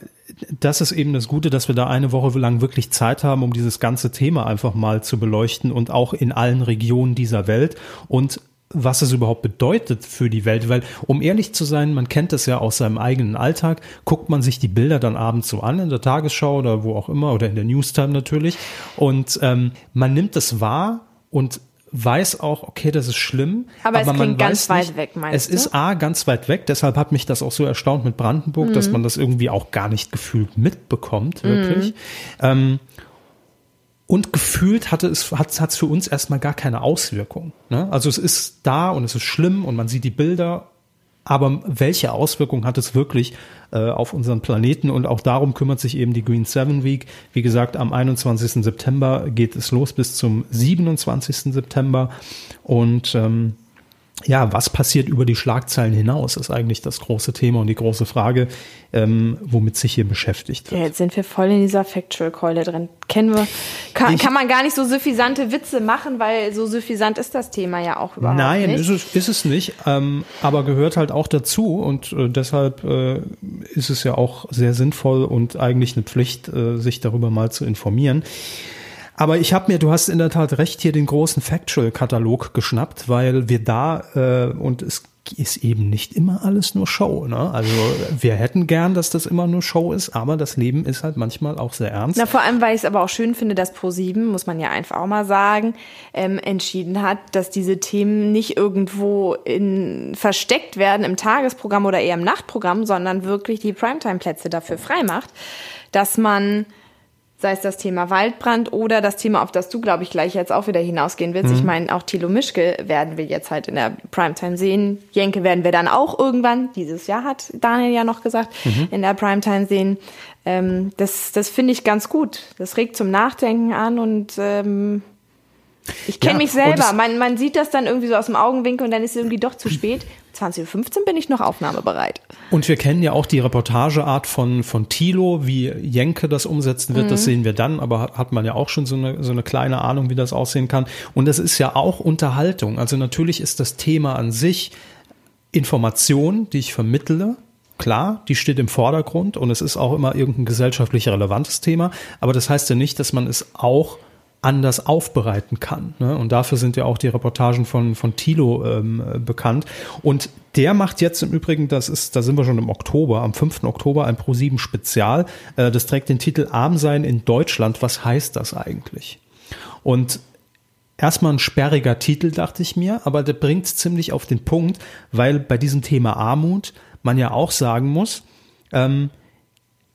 das ist eben das Gute, dass wir da eine Woche lang wirklich Zeit haben, um dieses ganze Thema einfach mal zu beleuchten und auch in allen Regionen dieser Welt und was es überhaupt bedeutet für die Welt, weil um ehrlich zu sein, man kennt das ja aus seinem eigenen Alltag, guckt man sich die Bilder dann abends so an in der Tagesschau oder wo auch immer oder in der Newstime natürlich und ähm, man nimmt es wahr und weiß auch, okay, das ist schlimm. Aber es man ganz weiß weit weg, meinst Es du? ist A, ganz weit weg, deshalb hat mich das auch so erstaunt mit Brandenburg, Mhm. dass man das irgendwie auch gar nicht gefühlt mitbekommt, wirklich. Ähm, und gefühlt hatte es, hat es für uns erstmal gar keine Auswirkung. Ne? Also es ist da und es ist schlimm und man sieht die Bilder, aber welche Auswirkung hat es wirklich äh, auf unseren Planeten? Und auch darum kümmert sich eben die Green Seven Week. Wie gesagt, am 21. September geht es los bis zum 27. September. Und ähm, ja, was passiert über die Schlagzeilen hinaus, ist eigentlich das große Thema und die große Frage, ähm, womit sich hier beschäftigt wird. Ja, jetzt sind wir voll in dieser Factual-Keule drin. Kennen wir, kann, Ich- kann man gar nicht so suffisante Witze machen, weil so suffisant ist das Thema ja auch überhaupt Nein, nicht. ist es, ist es nicht, ähm, aber gehört halt auch dazu und äh, deshalb äh, ist es ja auch sehr sinnvoll und eigentlich eine Pflicht, äh, sich darüber mal zu informieren. Aber ich habe mir, du hast in der Tat recht, hier den großen Factual-Katalog geschnappt, weil wir da, äh, und es ist eben nicht immer alles nur Show. Ne? Also wir hätten gern, dass das immer nur Show ist, aber das Leben ist halt manchmal auch sehr ernst. Na, vor allem, weil ich es aber auch schön finde, dass Pro7, muss man ja einfach auch mal sagen, ähm, entschieden hat, dass diese Themen nicht irgendwo in, versteckt werden im Tagesprogramm oder eher im Nachtprogramm, sondern wirklich die Primetime-Plätze dafür frei macht, dass man sei es das Thema Waldbrand oder das Thema, auf das du, glaube ich, gleich jetzt auch wieder hinausgehen willst. Ich meine, auch Thilo Mischke werden wir jetzt halt in der Primetime sehen. Jenke werden wir dann auch irgendwann, dieses Jahr hat Daniel ja noch gesagt, in der Primetime sehen. Ähm, das das finde ich ganz gut. Das regt zum Nachdenken an und ähm, ich kenne Ja, mich selber. Man, man sieht das dann irgendwie so aus dem Augenwinkel und dann ist es irgendwie doch zu spät. 20.15 Uhr bin ich noch aufnahmebereit. Und wir kennen ja auch die Reportageart von, von Thilo, wie Jenke das umsetzen wird, das sehen wir dann, aber hat- hat man ja auch schon so eine, so eine kleine Ahnung, wie das aussehen kann. Und das ist ja auch Unterhaltung. Also natürlich ist das Thema an sich Information, die ich vermittle. Klar, die steht im Vordergrund und es ist auch immer irgendein gesellschaftlich relevantes Thema, aber das heißt ja nicht, dass man es auch anders aufbereiten kann. Ne? Und dafür sind ja auch die Reportagen von, von Thilo ähm, äh, bekannt. Und der macht jetzt im Übrigen, das ist, da sind wir schon im Oktober, am 5. Oktober ein Pro7 Spezial. Äh, das trägt den Titel Arm sein in Deutschland. Was heißt das eigentlich? Und erstmal ein sperriger Titel, dachte ich mir, aber der bringt ziemlich auf den Punkt, weil bei diesem Thema Armut man ja auch sagen muss, ähm,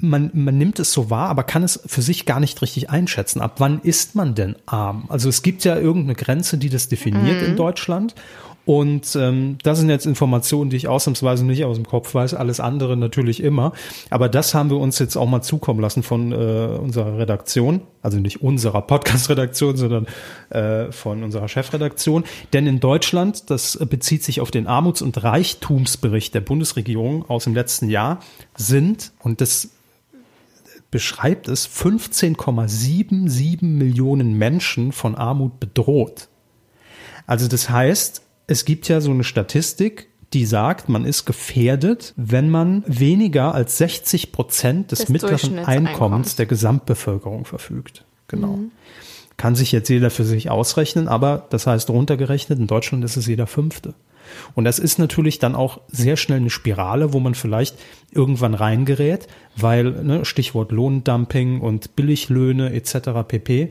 man, man nimmt es so wahr, aber kann es für sich gar nicht richtig einschätzen. Ab wann ist man denn arm? Also es gibt ja irgendeine Grenze, die das definiert mhm. in Deutschland. Und ähm, das sind jetzt Informationen, die ich ausnahmsweise nicht aus dem Kopf weiß, alles andere natürlich immer. Aber das haben wir uns jetzt auch mal zukommen lassen von äh, unserer Redaktion, also nicht unserer Podcast-Redaktion, sondern äh, von unserer Chefredaktion. Denn in Deutschland, das bezieht sich auf den Armuts- und Reichtumsbericht der Bundesregierung aus dem letzten Jahr, sind, und das beschreibt es, 15,77 Millionen Menschen von Armut bedroht. Also das heißt, es gibt ja so eine Statistik, die sagt, man ist gefährdet, wenn man weniger als 60 Prozent des, des mittleren Einkommens der Gesamtbevölkerung verfügt. Genau. Mhm. Kann sich jetzt jeder für sich ausrechnen, aber das heißt runtergerechnet, in Deutschland ist es jeder Fünfte. Und das ist natürlich dann auch sehr schnell eine Spirale, wo man vielleicht irgendwann reingerät, weil ne, Stichwort Lohndumping und Billiglöhne etc. pp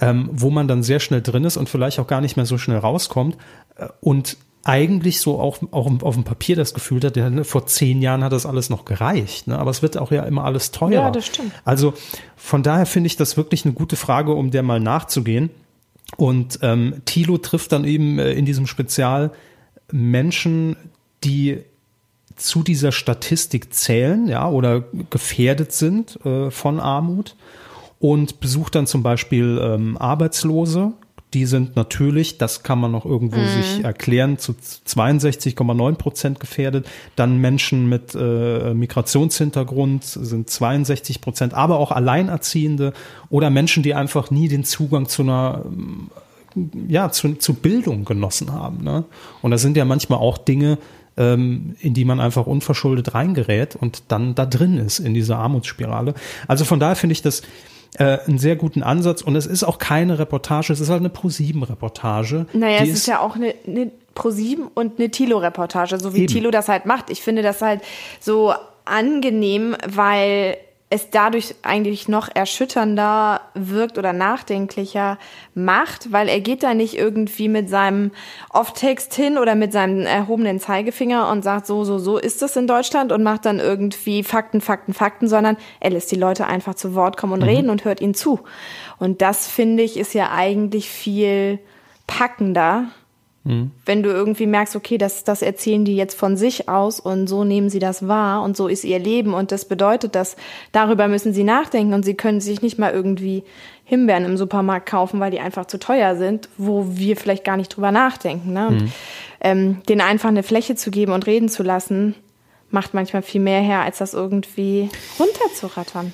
ähm, wo man dann sehr schnell drin ist und vielleicht auch gar nicht mehr so schnell rauskommt äh, und eigentlich so auch, auch auf dem Papier das Gefühl hat, ja, ne, vor zehn Jahren hat das alles noch gereicht. Ne? Aber es wird auch ja immer alles teurer. Ja, das stimmt. Also von daher finde ich das wirklich eine gute Frage, um der mal nachzugehen. Und ähm, Thilo trifft dann eben äh, in diesem Spezial Menschen, die zu dieser Statistik zählen, ja, oder gefährdet sind äh, von Armut und besucht dann zum Beispiel ähm, Arbeitslose. Die sind natürlich, das kann man noch irgendwo mhm. sich erklären, zu 62,9 Prozent gefährdet. Dann Menschen mit äh, Migrationshintergrund sind 62 Prozent, aber auch Alleinerziehende oder Menschen, die einfach nie den Zugang zu einer ja, zu, zu Bildung genossen haben. Ne? Und das sind ja manchmal auch Dinge, ähm, in die man einfach unverschuldet reingerät und dann da drin ist in dieser Armutsspirale. Also von daher finde ich das äh, einen sehr guten Ansatz und es ist auch keine Reportage, es ist halt eine Pro-7-Reportage. Naja, es ist, ist ja auch eine, eine Pro-7 und eine Tilo-Reportage, so wie eben. Tilo das halt macht. Ich finde das halt so angenehm, weil es dadurch eigentlich noch erschütternder wirkt oder nachdenklicher macht, weil er geht da nicht irgendwie mit seinem Off-Text hin oder mit seinem erhobenen Zeigefinger und sagt, so, so, so ist es in Deutschland und macht dann irgendwie Fakten, Fakten, Fakten, sondern er lässt die Leute einfach zu Wort kommen und mhm. reden und hört ihnen zu. Und das finde ich ist ja eigentlich viel packender Mhm. Wenn du irgendwie merkst, okay, das, das erzählen die jetzt von sich aus und so nehmen sie das wahr und so ist ihr Leben und das bedeutet, dass darüber müssen sie nachdenken und sie können sich nicht mal irgendwie Himbeeren im Supermarkt kaufen, weil die einfach zu teuer sind, wo wir vielleicht gar nicht drüber nachdenken. Ne? Und, mhm. ähm, denen einfach eine Fläche zu geben und reden zu lassen, macht manchmal viel mehr her, als das irgendwie runterzurattern.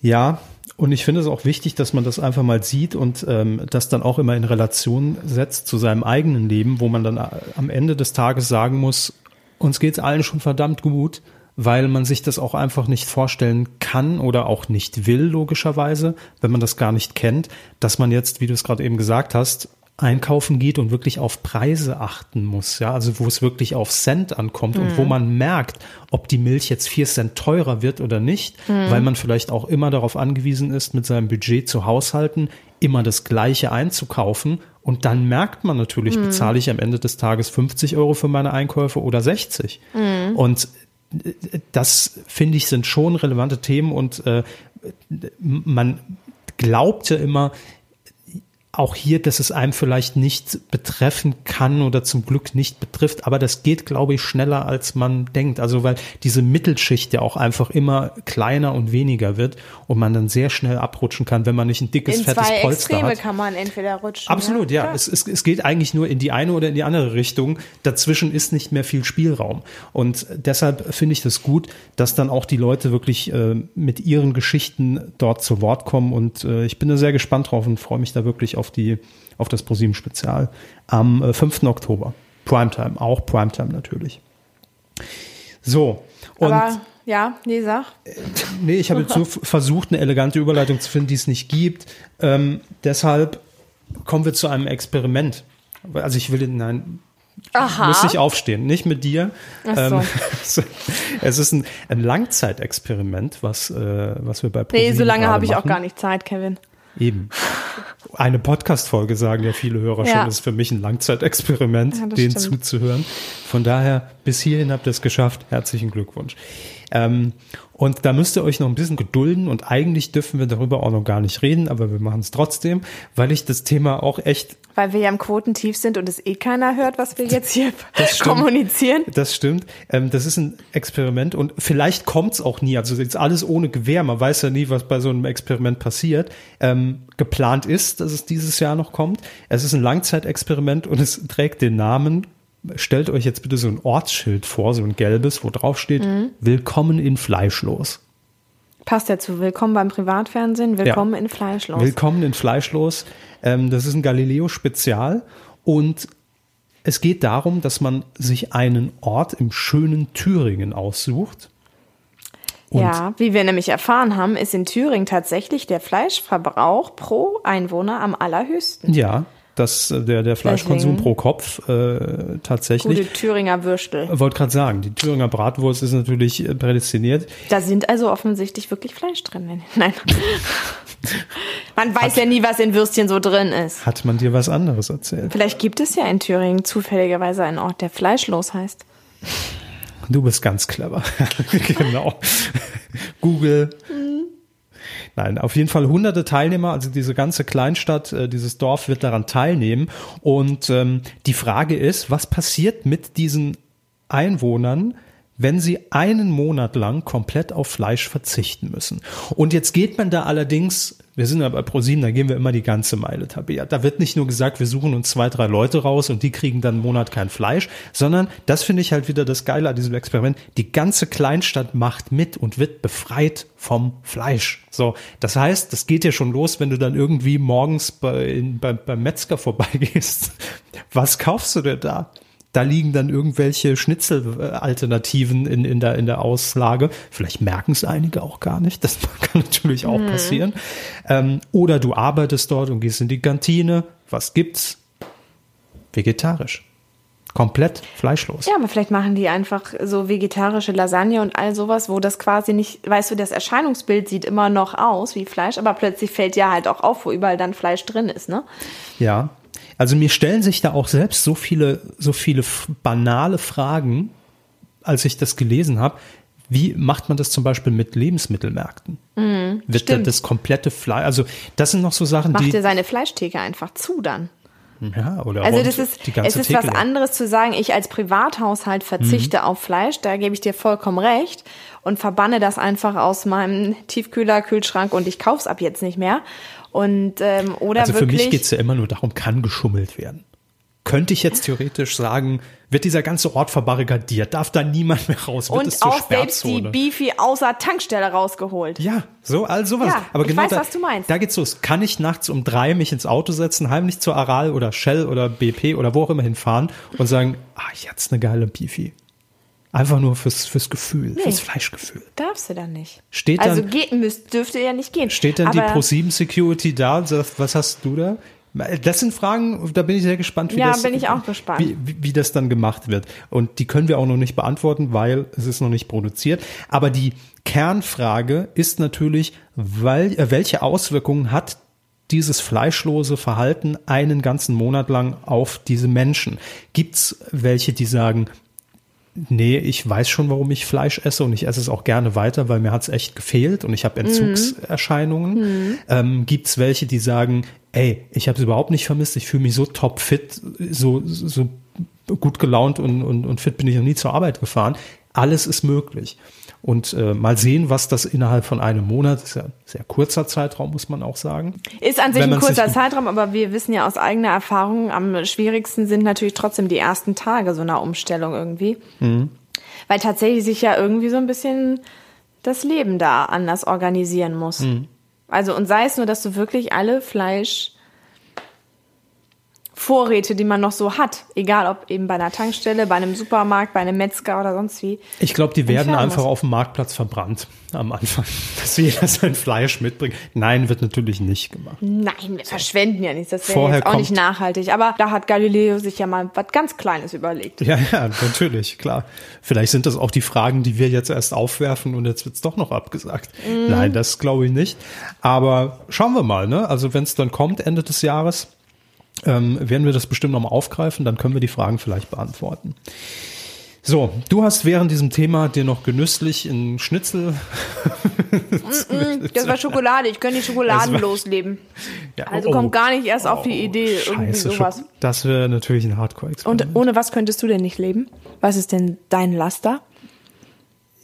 Ja, und ich finde es auch wichtig, dass man das einfach mal sieht und ähm, das dann auch immer in Relation setzt zu seinem eigenen Leben, wo man dann äh, am Ende des Tages sagen muss, uns geht's allen schon verdammt gut, weil man sich das auch einfach nicht vorstellen kann oder auch nicht will, logischerweise, wenn man das gar nicht kennt, dass man jetzt, wie du es gerade eben gesagt hast, einkaufen geht und wirklich auf Preise achten muss, ja, also wo es wirklich auf Cent ankommt mhm. und wo mhm. man merkt, ob die Milch jetzt vier Cent teurer wird oder nicht, mhm. weil man vielleicht auch immer darauf angewiesen ist, mit seinem Budget zu haushalten, immer das Gleiche einzukaufen und dann merkt man natürlich, mhm. bezahle ich am Ende des Tages 50 Euro für meine Einkäufe oder 60 mhm. und äh, das finde ich sind schon relevante Themen und äh, man glaubt ja immer, auch hier, dass es einem vielleicht nicht betreffen kann oder zum Glück nicht betrifft, aber das geht, glaube ich, schneller als man denkt. Also weil diese Mittelschicht ja auch einfach immer kleiner und weniger wird und man dann sehr schnell abrutschen kann, wenn man nicht ein dickes, in fettes zwei Polster Extreme hat. kann man entweder rutschen. Absolut, ja. ja. Es, es, es geht eigentlich nur in die eine oder in die andere Richtung. Dazwischen ist nicht mehr viel Spielraum. Und deshalb finde ich das gut, dass dann auch die Leute wirklich äh, mit ihren Geschichten dort zu Wort kommen. Und äh, ich bin da sehr gespannt drauf und freue mich da wirklich auf die, auf das ProSieben Spezial am äh, 5. Oktober. Primetime, auch Primetime natürlich. So. Und Aber, ja, nee, sag. Äh, nee, ich habe jetzt so versucht, eine elegante Überleitung zu finden, die es nicht gibt. Ähm, deshalb kommen wir zu einem Experiment. Also ich will, nein, Aha. muss nicht aufstehen, nicht mit dir. Ähm, es ist ein, ein Langzeitexperiment, was, äh, was wir bei ProSieben Nee, so lange habe ich auch gar nicht Zeit, Kevin. Eben. Eine Podcast-Folge sagen ja viele Hörer ja. schon, das ist für mich ein Langzeitexperiment, ja, denen stimmt. zuzuhören. Von daher, bis hierhin habt ihr es geschafft. Herzlichen Glückwunsch. Ähm, und da müsst ihr euch noch ein bisschen gedulden und eigentlich dürfen wir darüber auch noch gar nicht reden, aber wir machen es trotzdem, weil ich das Thema auch echt. Weil wir ja im Quotentief sind und es eh keiner hört, was wir jetzt hier kommunizieren. Das stimmt. Ähm, das ist ein Experiment und vielleicht kommt es auch nie. Also jetzt alles ohne Gewehr. Man weiß ja nie, was bei so einem Experiment passiert. Ähm, geplant ist, dass es dieses Jahr noch kommt. Es ist ein Langzeitexperiment und es trägt den Namen stellt euch jetzt bitte so ein Ortsschild vor, so ein gelbes, wo drauf steht, mhm. Willkommen in Fleischlos. Passt ja zu Willkommen beim Privatfernsehen, Willkommen ja. in Fleischlos. Willkommen in Fleischlos. Ähm, das ist ein Galileo-Spezial und es geht darum, dass man sich einen Ort im schönen Thüringen aussucht. Und ja, wie wir nämlich erfahren haben, ist in Thüringen tatsächlich der Fleischverbrauch pro Einwohner am allerhöchsten. Ja, dass der, der Fleischkonsum Deswegen. pro Kopf äh, tatsächlich. Gute Thüringer Würstel. Wollte gerade sagen, die Thüringer Bratwurst ist natürlich äh, prädestiniert. Da sind also offensichtlich wirklich Fleisch drin. Nein. man weiß hat, ja nie, was in Würstchen so drin ist. Hat man dir was anderes erzählt? Vielleicht gibt es ja in Thüringen zufälligerweise einen Ort, der fleischlos heißt. Du bist ganz clever. genau. Google. Nein, auf jeden Fall hunderte Teilnehmer, also diese ganze Kleinstadt, äh, dieses Dorf wird daran teilnehmen. Und ähm, die Frage ist, was passiert mit diesen Einwohnern, wenn sie einen Monat lang komplett auf Fleisch verzichten müssen. Und jetzt geht man da allerdings, wir sind ja bei ProSieben, da gehen wir immer die ganze Meile, Tabea. Da wird nicht nur gesagt, wir suchen uns zwei, drei Leute raus und die kriegen dann einen Monat kein Fleisch, sondern das finde ich halt wieder das Geile an diesem Experiment. Die ganze Kleinstadt macht mit und wird befreit vom Fleisch. So, das heißt, das geht ja schon los, wenn du dann irgendwie morgens bei, in, bei, beim Metzger vorbeigehst. Was kaufst du denn da? Da liegen dann irgendwelche Schnitzelalternativen in, in, der, in der Auslage. Vielleicht merken es einige auch gar nicht. Das kann natürlich auch mhm. passieren. Ähm, oder du arbeitest dort und gehst in die Kantine. Was gibt's? Vegetarisch. Komplett fleischlos. Ja, aber vielleicht machen die einfach so vegetarische Lasagne und all sowas, wo das quasi nicht, weißt du, das Erscheinungsbild sieht immer noch aus wie Fleisch, aber plötzlich fällt ja halt auch auf, wo überall dann Fleisch drin ist, ne? Ja, also mir stellen sich da auch selbst so viele, so viele banale Fragen, als ich das gelesen habe. Wie macht man das zum Beispiel mit Lebensmittelmärkten? Mm, Wird da das komplette Fleisch, also das sind noch so Sachen, Macht die. Macht er seine Fleischtheke einfach zu dann? Ja, oder also das ist, es ist Theke was anderes zu sagen, ich als Privathaushalt verzichte mhm. auf Fleisch, da gebe ich dir vollkommen recht und verbanne das einfach aus meinem Tiefkühler, Kühlschrank und ich kauf's ab jetzt nicht mehr. Und, ähm, oder also für wirklich, mich geht's ja immer nur darum, kann geschummelt werden. Könnte ich jetzt theoretisch sagen, wird dieser ganze Ort verbarrikadiert, darf da niemand mehr raus, wird und es zur auch selbst die Beefy außer Tankstelle rausgeholt. Ja, so, all sowas. Ja, Aber ich genau weiß, da, was du meinst. Da geht's los. Kann ich nachts um drei mich ins Auto setzen, heimlich zur Aral oder Shell oder BP oder wo auch immer hinfahren und sagen, ah, jetzt eine geile Beefy. Einfach nur fürs, fürs Gefühl, nee, fürs Fleischgefühl. Darfst du dann nicht. Steht also dann, also geht, müsst, dürfte ja nicht gehen. Steht dann die Pro7 Security da und sagt, was hast du da? Das sind Fragen, da bin ich sehr gespannt, wie, ja, das, bin ich auch gespannt. Wie, wie, wie das dann gemacht wird. Und die können wir auch noch nicht beantworten, weil es ist noch nicht produziert. Aber die Kernfrage ist natürlich, weil, äh, welche Auswirkungen hat dieses fleischlose Verhalten einen ganzen Monat lang auf diese Menschen? Gibt's welche, die sagen, nee, ich weiß schon, warum ich Fleisch esse und ich esse es auch gerne weiter, weil mir hat es echt gefehlt und ich habe Entzugserscheinungen. Mhm. Ähm, Gibt es welche, die sagen, ey, ich habe es überhaupt nicht vermisst, ich fühle mich so topfit, so, so gut gelaunt und, und, und fit bin ich noch nie zur Arbeit gefahren. Alles ist möglich und äh, mal sehen, was das innerhalb von einem Monat, ist ja ein sehr kurzer Zeitraum, muss man auch sagen. Ist an sich ein kurzer Zeitraum, aber wir wissen ja aus eigener Erfahrung, am schwierigsten sind natürlich trotzdem die ersten Tage so einer Umstellung irgendwie. Mhm. Weil tatsächlich sich ja irgendwie so ein bisschen das Leben da anders organisieren muss. Mhm. Also und sei es nur, dass du wirklich alle Fleisch Vorräte, die man noch so hat, egal ob eben bei einer Tankstelle, bei einem Supermarkt, bei einem Metzger oder sonst wie. Ich glaube, die werden einfach muss. auf dem Marktplatz verbrannt am Anfang, dass jeder sein Fleisch mitbringt. Nein, wird natürlich nicht gemacht. Nein, wir verschwenden ja nichts. Das wäre jetzt auch nicht nachhaltig. Aber da hat Galileo sich ja mal was ganz Kleines überlegt. Ja, ja, natürlich, klar. Vielleicht sind das auch die Fragen, die wir jetzt erst aufwerfen und jetzt wird's doch noch abgesagt. Mm. Nein, das glaube ich nicht. Aber schauen wir mal, ne? Also wenn es dann kommt, Ende des Jahres, ähm, werden wir das bestimmt nochmal aufgreifen, dann können wir die Fragen vielleicht beantworten. So, du hast während diesem Thema dir noch genüsslich in Schnitzel. Das war Schokolade. Ich könnte die Schokoladen war- losleben. Ja, Also oh, kommt gar nicht erst auf die oh, Idee. Irgendwie Scheiße, sowas. Schoko- Das wäre natürlich ein hardcore Und ohne was könntest du denn nicht leben? Was ist denn dein Laster?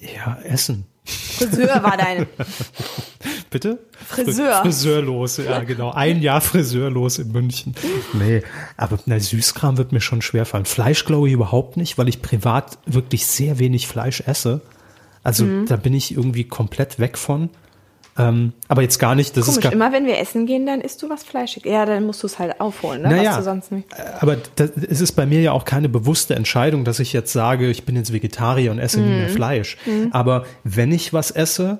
Ja, Essen. Friseur war dein. Bitte? Friseur. Friseurlos, ja, genau. Ein Jahr friseurlos in München. Nee, aber na, Süßkram wird mir schon schwerfallen. Fleisch glaube ich überhaupt nicht, weil ich privat wirklich sehr wenig Fleisch esse. Also Mhm. da bin ich irgendwie komplett weg von. Ähm, aber jetzt gar nicht, das ist Komisch, gar, immer wenn wir essen gehen, dann isst du was Fleischig. Ja, dann musst du es halt aufholen, ne? Naja, was du sonst nicht. aber das, es ist bei mir ja auch keine bewusste Entscheidung, dass ich jetzt sage, ich bin jetzt Vegetarier und esse nie Mhm. mehr Fleisch. Aber wenn ich was esse,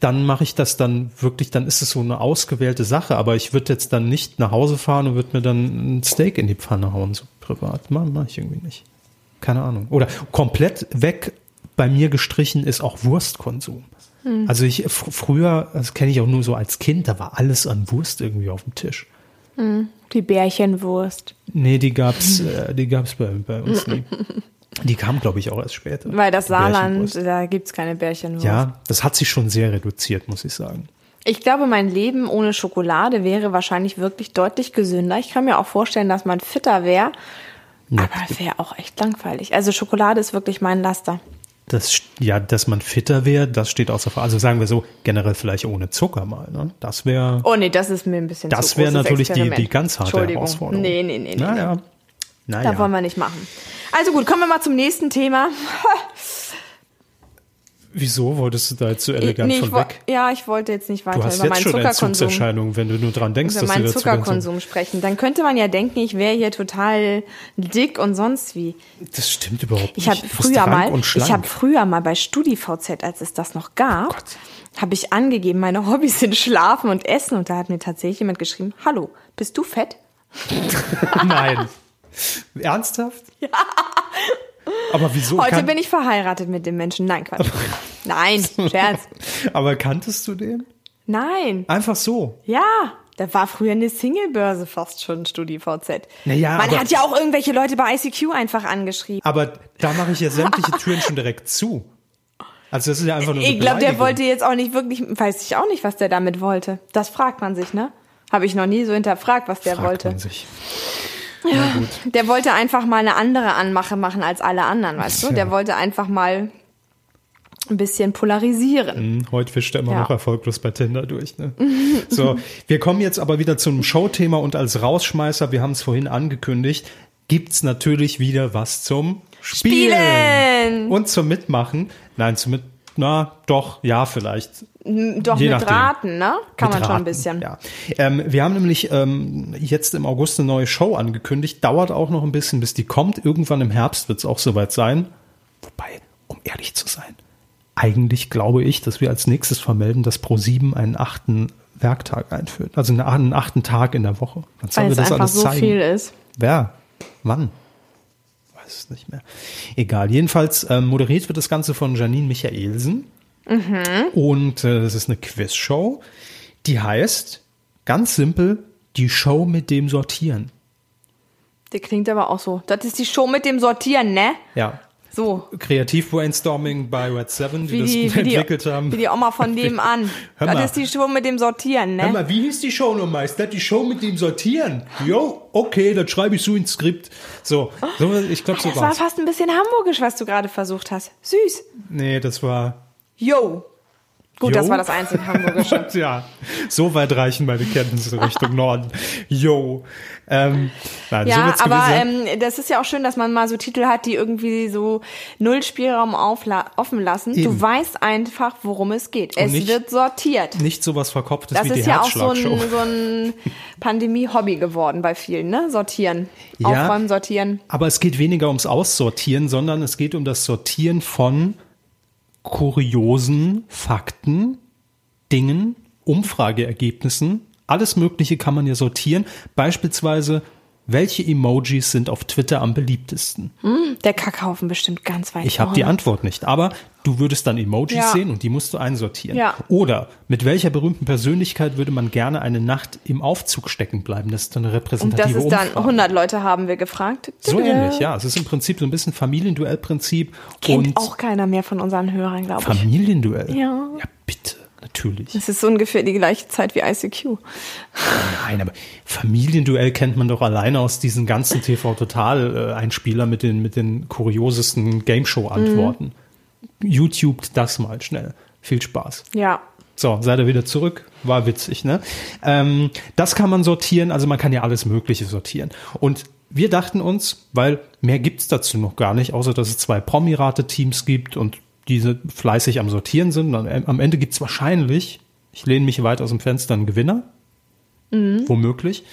dann mache ich das dann wirklich, dann ist es so eine ausgewählte Sache. Aber ich würde jetzt dann nicht nach Hause fahren und würde mir dann ein Steak in die Pfanne hauen, so privat. Mach, mach ich irgendwie nicht. Keine Ahnung. Oder komplett weg bei mir gestrichen ist auch Wurstkonsum. Also ich fr- früher, das kenne ich auch nur so als Kind, da war alles an Wurst irgendwie auf dem Tisch. Die Bärchenwurst. Nee, die gab's, äh, die gab's bei, bei uns nie. Die kam, glaube ich, auch erst später. Weil das Saarland, da gibt's keine Bärchenwurst. Ja, das hat sich schon sehr reduziert, muss ich sagen. Ich glaube, mein Leben ohne Schokolade wäre wahrscheinlich wirklich deutlich gesünder. Ich kann mir auch vorstellen, dass man fitter wäre. Aber es wäre auch echt langweilig. Also Schokolade ist wirklich mein Laster. Das, ja, dass man fitter wäre, das steht außer Frage. Also sagen wir so, generell vielleicht ohne Zucker mal. Ne? Das wäre, Oh nee, das ist mir ein bisschen das zu wäre natürlich die, die ganz harte. Herausforderung. Nee, nee, nee. nee, nee. Naja. Da wollen wir nicht machen. Also gut, kommen wir mal zum nächsten Thema. Wieso wolltest du da jetzt so elegant Nee, ich von weg? Ja, ich wollte jetzt nicht weiter Du hast über jetzt meinen schon Zuckerkonsum, Entzugserscheinungen, wenn du nur dran denkst, über dass meinen Zuckerkonsum sprechen. Dann könnte man ja denken, ich wäre hier total dick und sonst wie. Das stimmt überhaupt Ich nicht. habe Du bist früher mal, ich habe früher mal bei StudiVZ, als es das noch gab, Gott. habe ich angegeben, meine Hobbys sind Schlafen und Essen und da hat mir tatsächlich jemand geschrieben: Hallo, bist du fett? Nein. Ernsthaft? Ja. Aber wieso? Heute bin ich verheiratet mit dem Menschen. Nein, Quatsch. Nein, Scherz. Aber kanntest du den? Nein. Einfach so. Ja, da war früher eine Singlebörse fast schon StudiVZ. Naja, Man aber- hat ja auch irgendwelche Leute bei ICQ einfach angeschrieben. Aber da mache ich ja sämtliche Türen schon direkt zu. Also das ist ja einfach nur Ich glaube, der wollte jetzt auch nicht wirklich, weiß ich auch nicht, was der damit wollte. Das fragt man sich, ne? Habe ich noch nie so hinterfragt, was der Fragt wollte. man sich. Na gut. Der wollte einfach mal eine andere Anmache machen als alle anderen, weißt du? Der wollte einfach mal ein bisschen polarisieren. Hm, Heute fischt er immer Ja. noch erfolglos bei Tinder durch. Ne? So, wir kommen jetzt aber wieder zum Showthema und als Rausschmeißer, wir haben es vorhin angekündigt, gibt's natürlich wieder was zum Spielen. Spielen! Und zum Mitmachen. Nein, zum Mit, na, doch, ja, vielleicht. Doch Je mit nachdem. Raten, ne? Kann Mit man schon ein bisschen. Ja. Ähm, wir haben nämlich ähm, jetzt im August eine neue Show angekündigt. Dauert auch noch ein bisschen, bis die kommt. Irgendwann im Herbst wird es auch soweit sein. Wobei, um ehrlich zu sein, eigentlich glaube ich, dass wir als nächstes vermelden, dass Pro7 einen achten Werktag einführt. Also einen, einen achten Tag in der Woche. Dann sollen Weil wir das einfach alles so zeigen. viel ist. Wer? Wann? Weiß es nicht mehr. Egal. Jedenfalls ähm, moderiert wird das Ganze von Janine Michaelsen. Und äh, das ist eine Quizshow, die heißt ganz simpel die Show mit dem Sortieren. Der klingt aber auch so. Das ist die Show mit dem Sortieren, ne? Ja. So. Kreativ-Brainstorming bei Red 7, die, Wie das die, wie, die, entwickelt haben. wie die Oma von nebenan. Hör mal. Das ist die Show mit dem Sortieren, ne? Hör mal, wie hieß die Show nochmal? Ist das die Show mit dem Sortieren? Jo, okay, das schreibe ich so ins Skript. So, so ich glaube, so Das war war's. fast ein bisschen hamburgisch, was du gerade versucht hast. Süß. Nee, das war Yo. Gut, Yo? das war das einzige hamburgische. ja, so weit reichen meine Kenntnisse Richtung Norden. Yo. Ähm, nein, so Ja, wird's aber ähm, das ist ja auch schön, dass man mal so Titel hat, die irgendwie so null Spielraum aufla offen lassen. Eben. Du weißt einfach, worum es geht. es nicht- wird sortiert. nicht so was Verkopftes Das wie die ist ja auch so ein, so ein Pandemie-Hobby geworden bei vielen, ne? Sortieren. Ja. Aufräumen, sortieren. Aber es geht weniger ums Aussortieren, sondern es geht um das Sortieren von kuriosen Fakten, Dingen, Umfrageergebnissen. Alles Mögliche kann man ja sortieren. Beispielsweise welche Emojis sind auf Twitter am beliebtesten? Der Kackhaufen bestimmt ganz weit Ich habe die. Antwort nicht, aber du würdest dann Emojis Ja. sehen und die musst du einsortieren. Ja. Oder mit welcher berühmten Persönlichkeit würde man gerne eine Nacht im Aufzug stecken bleiben? Das ist dann eine Und repräsentative das ist dann Umfrage. 100 Leute haben wir gefragt. So ähnlich, ja. Es ist im Prinzip so ein bisschen Familienduellprinzip Kennt und auch keiner mehr von unseren Hörern, glaube ich. Familienduell. Ja. Ja, bitte, natürlich. Das ist so ungefähr die gleiche Zeit wie ICQ. Nein, aber Familienduell kennt man doch alleine aus diesen ganzen TV-Total-Einspieler mit den, mit den kuriosesten Game-Show-Antworten. YouTube das mal schnell. Viel Spaß. Ja. So, seid ihr wieder zurück. War witzig, ne? Ähm, das kann man sortieren, also man kann ja alles Mögliche sortieren. Und wir dachten uns, weil mehr gibt's dazu noch gar nicht, außer dass es zwei Promirate-Teams gibt und diese fleißig am Sortieren sind. Am Ende gibt's wahrscheinlich, ich lehne mich weit aus dem Fenster, einen Gewinner. Womöglich.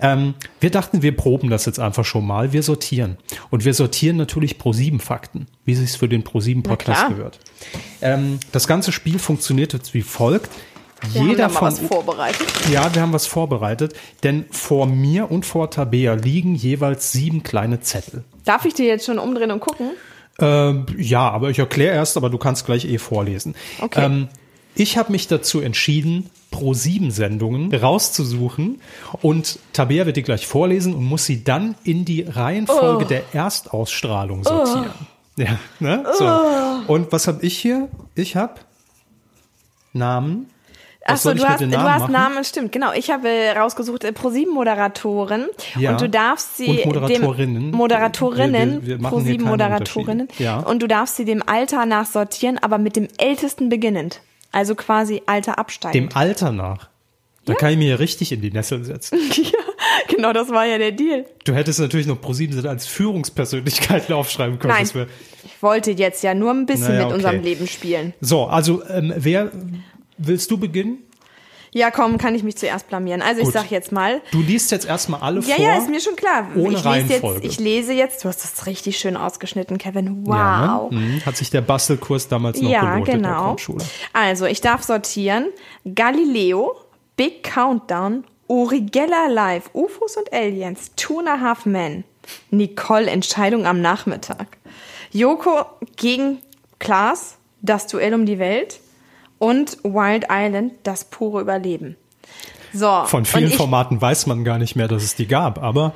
Ähm, wir dachten, wir proben das jetzt einfach schon mal. Wir sortieren. Und wir sortieren natürlich Pro-7-Fakten, wie sich's für den Pro-7-Podcast klar. gehört. Ähm, das ganze Spiel funktioniert jetzt wie folgt. Wir Jeder haben von was vorbereitet. ja, wir haben was vorbereitet, denn vor mir und vor Tabea liegen jeweils sieben kleine Zettel. Darf ich dir jetzt schon umdrehen und gucken? Ähm, ja, aber ich erkläre erst, aber du kannst gleich eh vorlesen. Okay. Ähm, ich habe mich dazu entschieden, pro sieben Sendungen rauszusuchen und Tabea wird die gleich vorlesen und muss sie dann in die Reihenfolge Oh. der Erstausstrahlung sortieren. Ja, ne? So. Und was habe ich hier? Ich habe Namen. Achso, du hast, du Namen hast? Namen, stimmt, genau. Ich habe rausgesucht äh, ProSieben-Moderatoren Ja. und du darfst sie Und Moderatorinnen. dem Moderatorinnen, Wir- wir- ProSieben-Moderatorinnen. Ja. und du darfst sie dem Alter nach sortieren, aber mit dem Ältesten beginnend. Also quasi Alter absteigend. Dem Alter nach. Da kann ich mir ja richtig in die Nesseln setzen. genau, das war ja der Deal. Du hättest natürlich noch ProSieben als Führungspersönlichkeiten aufschreiben können. Nein, ich wollte jetzt ja nur ein bisschen Naja, mit okay. unserem Leben spielen. So, also ähm, wer willst du beginnen? Ja, komm, kann ich mich zuerst blamieren. Also ich Gut. sag jetzt mal, Du liest jetzt erstmal alle Ja, vor. ja, ist mir schon klar. ohne ich, lese jetzt, Reihenfolge. ich lese jetzt, du hast das richtig schön ausgeschnitten, Kevin. Wow. Ja, ne? Mhm. Hat sich der Bastelkurs damals noch Ja, gelohnt in der genau. Grundschule. Also, ich darf sortieren. Galileo, Big Countdown, Uri Geller Live, UFOs und Aliens, Two and a Half Men, Nicole Entscheidung am Nachmittag, Joko gegen Klaas, das Duell um die Welt und Wild Island, das pure Überleben. So, Von vielen ich, Formaten weiß man gar nicht mehr, dass es die gab, aber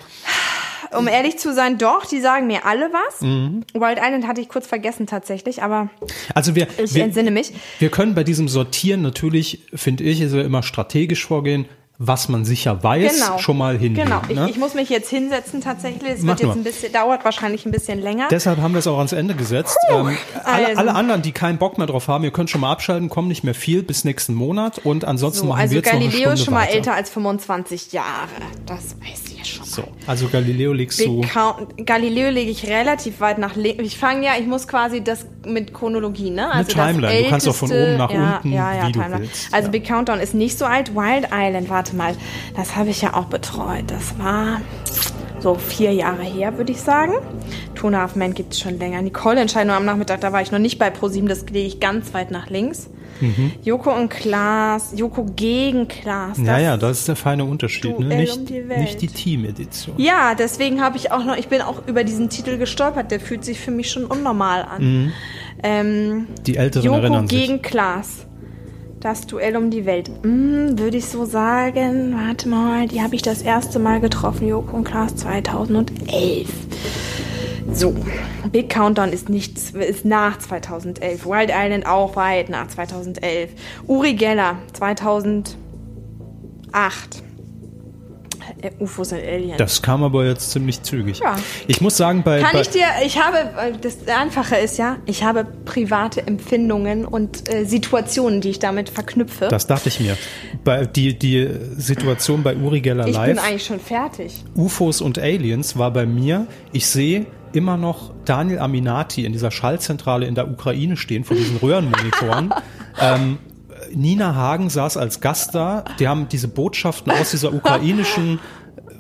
um ehrlich zu sein, doch, die sagen mir alle was. Mhm. Wild Island hatte ich kurz vergessen tatsächlich, aber also wir, ich wir, entsinne mich. wir können bei diesem Sortieren natürlich, finde ich, also immer strategisch vorgehen, was man sicher weiß, Genau. schon mal hinlegen. Genau, ich, ne? ich muss mich jetzt hinsetzen tatsächlich. Es Mach wird jetzt mal. ein bisschen, dauert wahrscheinlich ein bisschen länger. Deshalb haben wir es auch ans Ende gesetzt. Ähm, alle, also. alle anderen, die keinen Bock mehr drauf haben, ihr könnt schon mal abschalten, kommen nicht mehr viel bis nächsten Monat und ansonsten so, machen also wir jetzt noch eine Galileo Stunde ist schon mal weiter. älter als 25 Jahre. Das weiß ja schon. So, also Galileo legst du. Count, Galileo lege ich relativ weit nach links. Ich fange ja, ich muss quasi das mit Chronologie, ne? Also das Timeline. Du kannst auch von älteste- oben nach ja, unten, ja, ja, wie du Timeline. willst. Also. Big Countdown ist nicht so alt. Wild Island, warte mal, das habe ich ja auch betreut. Das war so vier Jahre her, würde ich sagen. Two and a Half Men gibt es schon länger. Nicole Entscheidung am Nachmittag, da war ich noch nicht bei ProSieben, das lege ich ganz weit nach links. Mhm. Joko und Klaas, Joko gegen Klaas. das- Naja, das ist der feine Unterschied. Ne? Nicht, um die nicht die Team-Edition. Ja, deswegen habe ich auch noch, ich bin auch über diesen Titel gestolpert. Der fühlt sich für mich schon unnormal an. Ähm, Die Älteren Joko erinnern sich. gegen Klaas. Das Duell um die Welt. Hm, Würde ich so sagen. Warte mal, die habe ich das erste Mal getroffen. Joko und Klaas 2011. So, Big Countdown ist nichts, ist nach 2011. Wild Island auch weit nach 2011. Uri Geller 2008. Äh, UFOs und Aliens. Das kam aber jetzt ziemlich zügig. Ja. Ich muss sagen, bei, Kann bei ich dir, ich habe, äh, das Einfache ist ja, ich habe private Empfindungen und äh, Situationen, die ich damit verknüpfe. das dachte ich mir. Bei, die, die Situation bei Uri Geller ich bin Live, eigentlich schon fertig. UFOs und Aliens war bei mir, ich sehe immer noch Daniel Aminati in dieser Schallzentrale in der Ukraine stehen, vor diesen Röhrenmonitoren. ähm, Nina Hagen saß als Gast da. Die haben diese Botschaften aus dieser ukrainischen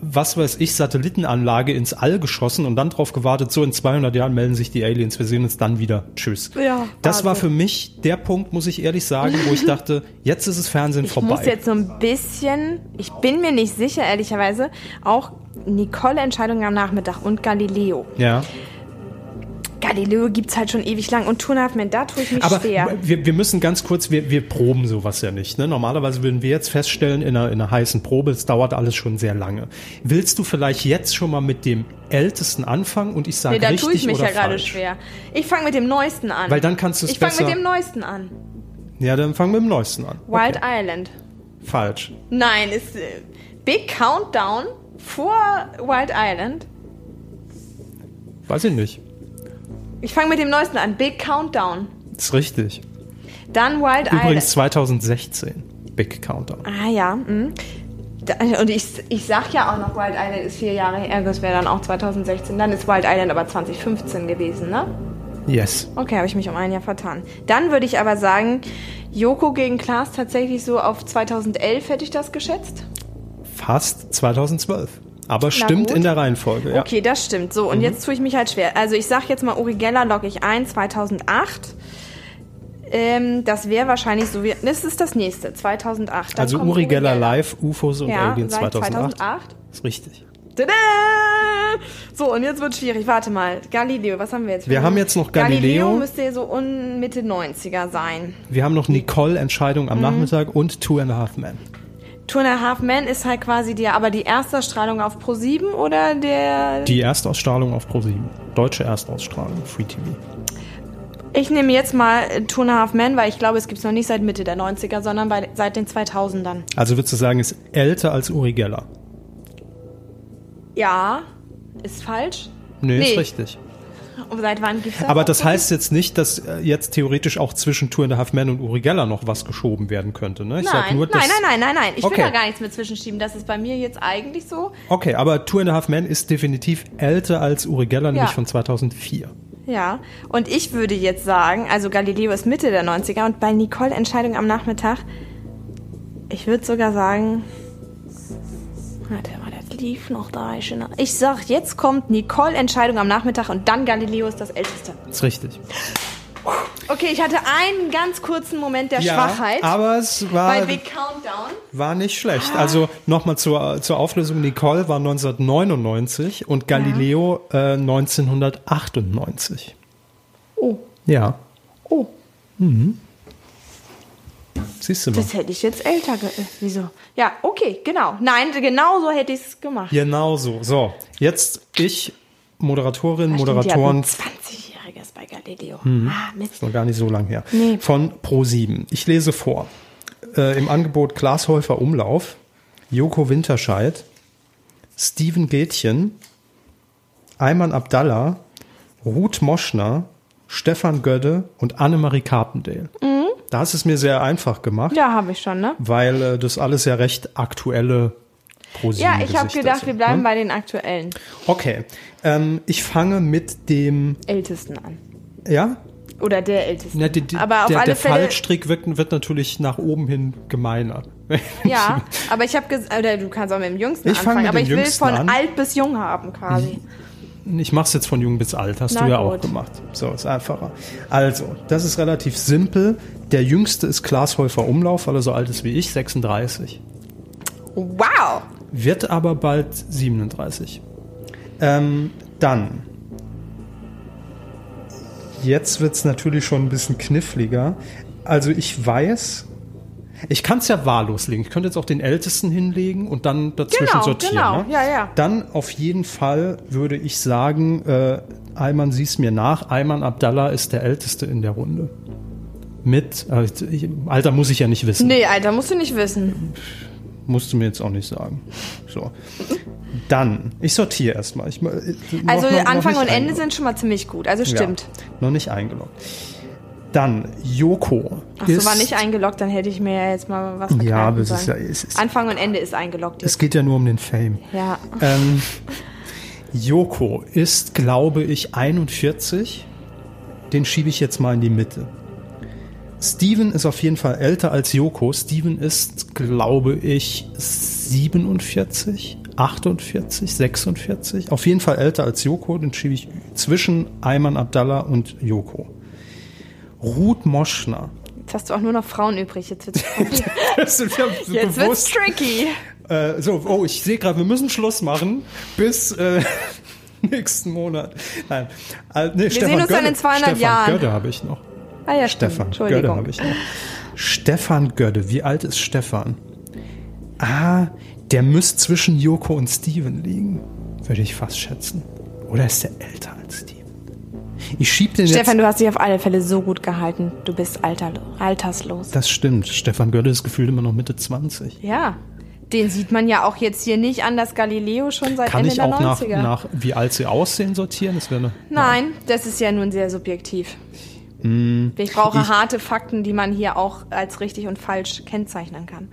was weiß ich, Satellitenanlage ins All geschossen und dann drauf gewartet, so in 200 Jahren melden sich die Aliens, wir sehen uns dann wieder. Tschüss. Ja, das war für mich der Punkt, muss ich ehrlich sagen, wo ich dachte, jetzt ist das Fernsehen Ich vorbei. muss jetzt so ein bisschen, ich bin mir nicht sicher, ehrlicherweise, auch Nicole Entscheidung am Nachmittag und Galileo. ja. Galileo gibt's halt schon ewig lang und a Half Men, da tue ich mich Aber schwer. wir, wir müssen ganz kurz, wir, wir proben sowas ja nicht. Ne? Normalerweise würden wir jetzt feststellen, in einer, in einer heißen Probe, es dauert alles schon sehr lange. Willst du vielleicht jetzt schon mal mit dem Ältesten anfangen und ich sage Nee, da richtig tue ich mich ja gerade schwer. Ich fange mit dem Neuesten an. Weil dann kannst du es Ich fange besser- mit dem Neuesten an. Ja, dann fangen wir mit dem Neuesten an. Wild okay. Island. Falsch. Nein, ist äh, Big Countdown vor Wild Island. Weiß ich nicht. Ich fange mit dem Neuesten an. Big Countdown. Ist richtig. Dann Wild Übrigens Island. 2016. Big Countdown. Ah ja. mhm. Und ich, ich sag ja auch noch, Wild Island ist vier Jahre her. Das wäre dann auch 2016. Dann ist Wild Island aber 2015 gewesen, ne? Yes. Okay, habe ich mich um ein Jahr vertan. Dann würde ich aber sagen, Joko gegen Klaas tatsächlich so auf 2011 hätte ich das geschätzt. Fast 2012. Aber stimmt gut. in der Reihenfolge. Ja. Okay, das stimmt. So, Mhm. und jetzt tue ich mich halt schwer. Also ich sag jetzt mal, Uri Geller logge ich ein, 2008. Ähm, das wäre wahrscheinlich so wie. Das ist das nächste, 2008. Dann Also Uri Geller live, UFOs und Ja, Aliens seit 2008. 2008. Ist richtig. Tada! So, und jetzt wird schwierig. Warte mal. Galileo, was haben wir jetzt? Wir haben jetzt noch Galileo Galileo. müsste so un Mitte 90er sein. Wir haben noch Nicole Entscheidung Mhm. am Nachmittag und Two and a Half Men. Two and a Half Men ist halt quasi die, aber die Erstausstrahlung auf Pro7 oder der. Die Erstausstrahlung auf Pro7. Deutsche Erstausstrahlung, Free TV. Ich nehme jetzt mal Two and a Half Men, weil ich glaube, es gibt es noch nicht seit Mitte der 90er, sondern bei, seit den 2000ern. Also würdest du sagen, ist älter als Uri Geller? Ja, ist falsch. Nee, Nee. ist richtig. Und seit wann gibt's das? Aber das Pro7? heißt jetzt nicht, dass äh, jetzt theoretisch auch zwischen Two and a Half Men und Uri Geller noch was geschoben werden könnte. Ne? Ich sag Nein, nur, nein, nein, nein, nein, nein. Ich Okay. will da gar nichts mit zwischenschieben. Das ist bei mir jetzt eigentlich so. Okay, aber Two and a Half Men ist definitiv älter als Uri Geller, nämlich Ja. von 2004. Ja. Und ich würde jetzt sagen, also Galileo ist Mitte der 90er und bei Nicole Entscheidung am Nachmittag, ich würde sogar sagen, warte mal, das lief noch da. Ich, ich sag, jetzt kommt Nicole Entscheidung am Nachmittag und dann Galileo ist das Älteste. Ist richtig. Okay, ich hatte einen ganz kurzen Moment der Schwachheit aber es war, bei Big Countdown. war nicht schlecht. Also nochmal zur, zur Auflösung. Nicole war 1999 und Galileo äh, 1998. Oh, Ja, oh, siehst du mal. das hätte ich jetzt älter ge... äh, Wieso? Ja, okay, genau. Nein, genau so hätte ich es gemacht. Genau so. So, jetzt ich, Moderatorin, Da Moderatoren, ein 20-Jähriges bei Galileo. Mhm. Ah, Mist. ist noch gar nicht so lang her, Nee. von Pro7. Ich lese vor. Äh, Im Angebot Glashäufer Umlauf, Joko Winterscheid, Steven Gätchen, Ayman Abdallah, Ruth Moschner, Stefan Gödde und Annemarie Carpendale. Da hast es mir sehr einfach gemacht. Ja, habe ich schon, ne? weil äh, das alles ja recht aktuelle Pro7 Ja, ich habe gedacht, sind, wir bleiben ne? bei den aktuellen Okay, ähm, ich fange mit dem, Ältesten an. ja, Oder der Ältesten. Ja, die, die, aber auf der, alle der Fälle. Fallstrick wird, wird natürlich nach oben hin gemeiner. Ja, aber ich habe gesagt, oder du kannst auch mit dem Jüngsten Ich fang anfangen, aber ich will Jüngsten von an. alt bis jung haben quasi. Ich mache es jetzt von jung bis alt, hast Na du ja gut. auch gemacht. So, ist einfacher. Also, das ist relativ simpel. Der jüngste ist Glashäufer Umlauf, weil er so alt ist wie ich, 36. Wow! Wird aber bald 37. Ähm, dann. Jetzt wird's natürlich schon ein bisschen kniffliger. Also ich weiß, ich kann es ja wahllos legen. Ich könnte jetzt auch den Ältesten hinlegen und dann dazwischen Genau, sortieren. genau. Ne? Ja, ja. Dann auf jeden Fall würde ich sagen, äh, Ayman sieh's mir nach. Ayman Abdallah ist der Älteste in der Runde. Mit, äh, Alter muss ich ja nicht wissen. Nee, Alter, musst du nicht wissen. Musst du mir jetzt auch nicht sagen. So. Dann, ich sortiere erstmal. Ich, äh, noch- Also noch- noch Anfang nicht und Ende eingeloggt. sind schon mal ziemlich gut. Also stimmt. Ja, noch nicht eingeloggt. Dann, Joko. Ach so, ist, war nicht eingeloggt, dann hätte ich mir ja jetzt mal was Ja, aber es ist ja, es, ist, Anfang und Ende ist eingeloggt es jetzt. geht ja nur um den Fame. Ja. Ähm, Joko ist, glaube ich, 41. Den schiebe ich jetzt mal in die Mitte. Steven ist auf jeden Fall älter als Joko. Steven ist, glaube ich, 47. 48, 46. Auf jeden Fall älter als Joko. Den schiebe ich zwischen Ayman Abdallah und Joko. Ruth Moschner. Jetzt hast du auch nur noch Frauen übrig. Jetzt wird's, Das ist ja jetzt wird's tricky. Äh, so, oh, ich sehe gerade, wir müssen Schluss machen bis äh, nächsten Monat. Nein, äh, nee, Stefan sehen uns dann Gödde, in 200 Stefan Jahren. Gödde habe ich noch. Ah ja, stimmt. Stefan Gödde habe ich noch. Stefan Gödde, wie alt ist Stefan? Ah, der müsste zwischen Joko und Steven liegen, würde ich fast schätzen. Oder ist der älter als Steven? Ich schieb den Stefan, du hast dich auf alle Fälle so gut gehalten. Du bist alter, alterslos. Das stimmt. Stefan Gödde ist gefühlt immer noch Mitte 20. Ja. Den sieht man ja auch jetzt hier nicht an das Galileo schon seit Kann Ende ich der auch nach, 90er. nach, wie alt sie aussehen, sortieren? Das wäre eine, Nein, das ist ja nun sehr subjektiv. Ich brauche Ich- harte Fakten, die man hier auch als richtig und falsch kennzeichnen kann.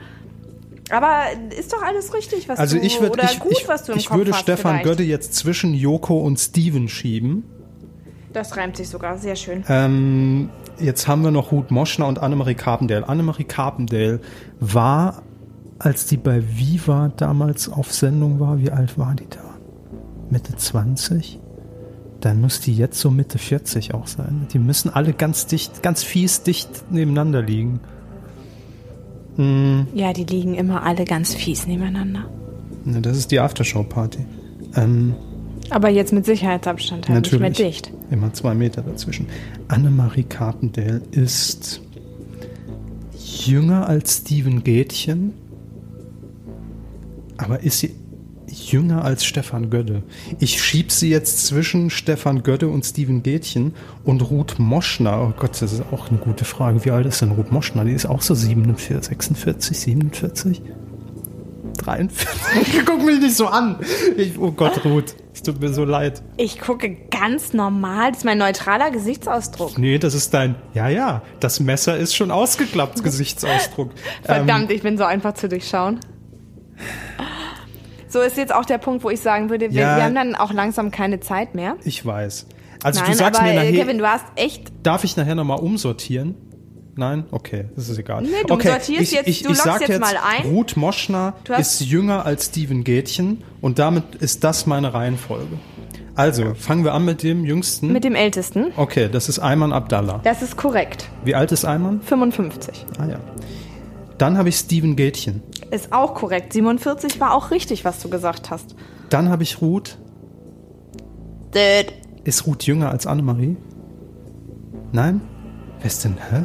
Aber ist doch alles richtig, was Also du ich würde oder ich, gut, ich, was du im ich Kopf würde hast Stefan vielleicht. Gödde jetzt zwischen Joko und Steven schieben. Das reimt sich sogar sehr schön. Ähm, jetzt haben wir noch Ruth Moschner und Annemarie Carpendale. Annemarie Carpendale war, als die bei Viva damals auf Sendung war, wie alt war die da? Mitte 20? Dann muss die jetzt so Mitte 40 auch sein. Die müssen alle ganz dicht, ganz fies dicht nebeneinander liegen. Ja, die liegen immer alle ganz fies nebeneinander. Na, Das ist die Aftershow-Party. Ähm, Aber jetzt mit Sicherheitsabstand halt Natürlich. nicht mehr dicht. Immer zwei Meter dazwischen. Annemarie Carpendale ist jünger als Steven Gätchen, aber ist sie jünger als Stefan Gödde. Ich schieb sie jetzt zwischen Stefan Gödde und Steven Gätchen und Ruth Moschner. Oh Gott, das ist auch eine gute Frage. Wie alt ist denn Ruth Moschner? Die ist auch so 47, 46, 47? 43? Guck mich nicht so an. Ich, oh Gott, Ruth, es tut mir so leid. Ich gucke ganz normal. Das ist mein neutraler Gesichtsausdruck. Nee, das ist dein. Ja, ja, das Messer ist schon ausgeklappt, Gesichtsausdruck. Verdammt, ich bin so einfach zu durchschauen. So ist jetzt auch der Punkt, wo ich sagen würde, wir, Ja. wir haben dann auch langsam keine Zeit mehr. Ich weiß. Also Nein, du sagst aber mir nachher, Kevin, du hast echt. darf ich nachher nochmal umsortieren? Nein? Okay, das ist egal. Nee, du okay, sortierst ich, jetzt- ich, du ich sag jetzt jetzt, mal ein. Ruth Moschner ist jünger als Steven Gätchen und damit ist das meine Reihenfolge. Also, fangen wir an mit dem jüngsten. Mit dem Ältesten. okay, das ist Ayman Abdallah. Das ist korrekt. Wie alt ist Ayman? 55. Ah ja. Dann habe ich Steven Gätchen. Ist auch korrekt. 47 war auch richtig, was du gesagt hast. Dann habe ich Ruth. Död. Ist Ruth jünger als Annemarie? Nein? Wer ist denn, hä?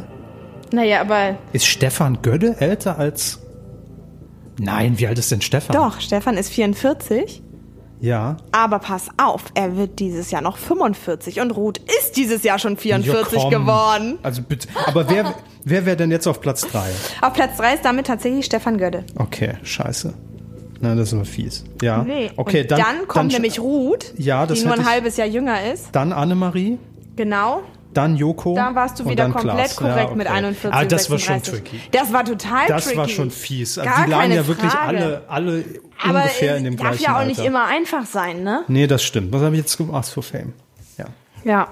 Naja, aber Ist Stefan Gödde älter als. Nein, wie alt ist denn Stefan? doch, Stefan ist 44. Ja. Aber pass auf, er wird dieses Jahr noch 45 und Ruth ist dieses Jahr schon 44 Ja, komm. geworden. Also bitte. Aber wer, wer wäre denn jetzt auf Platz 3? Auf Platz 3 ist damit tatsächlich Stefan Gödde. Okay, scheiße. Na, das ist aber fies. Ja. Nee. Okay, dann. dann kommt dann, nämlich Ruth, Ja, das die nur ein halbes Jahr jünger ist. Dann Annemarie, Genau. dann Joko. Da warst du wieder dann komplett Klaas. korrekt Ja, okay. mit 41. Ah, das war schon 36. tricky. Das war total Das tricky. war schon fies. Also Gar die lagen ja wirklich Frage. alle, alle Aber ungefähr äh, in dem darf gleichen ja auch Alter. nicht immer einfach sein, ne? Nee, das stimmt. Was habe ich jetzt gemacht for Fame? Ja. Ja.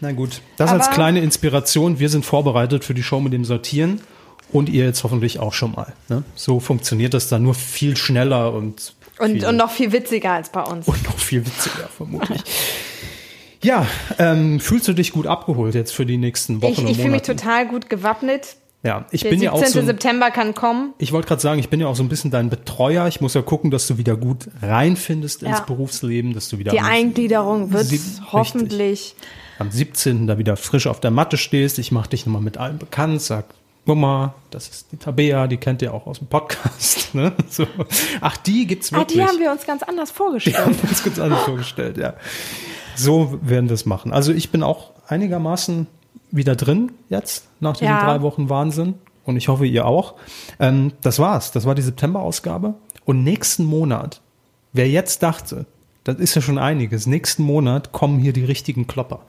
Na gut. Das Aber- als kleine Inspiration. Wir sind vorbereitet für die Show mit dem Sortieren. Und ihr jetzt hoffentlich auch schon mal. Ne? So funktioniert das dann nur viel schneller und, Und, viel, und noch viel witziger als bei uns. und noch viel witziger, vermutlich. ja, ähm, fühlst du dich gut abgeholt jetzt für die nächsten Wochen Ich, und ich fühle mich total gut gewappnet. Ja, ich Der bin 17. ja auch so. ein- September kann kommen. Ich wollte gerade sagen, ich bin ja auch so ein bisschen dein Betreuer. Ich muss ja gucken, dass du wieder gut reinfindest ins Ja. Berufsleben, dass du wieder Die Eingliederung wird Sie- richtig. Am 17. da wieder frisch auf der Matte stehst. Ich mache dich nochmal mit allen bekannt, sag, guck mal, das ist die Tabea, die kennt ihr auch aus dem Podcast. Ne? So. Ach, die gibt's Ah, wirklich. die haben wir uns ganz anders Die vorgestellt. haben wir uns ganz anders vorgestellt, ja. So werden wir es machen. Also ich bin auch einigermaßen wieder drin jetzt, nach diesen Ja. drei Wochen Wahnsinn. Und ich hoffe, ihr auch. Ähm, das war's. Das war die September-Ausgabe. Und nächsten Monat, wer jetzt dachte, das ist ja schon einiges, nächsten Monat kommen hier die richtigen Klopper.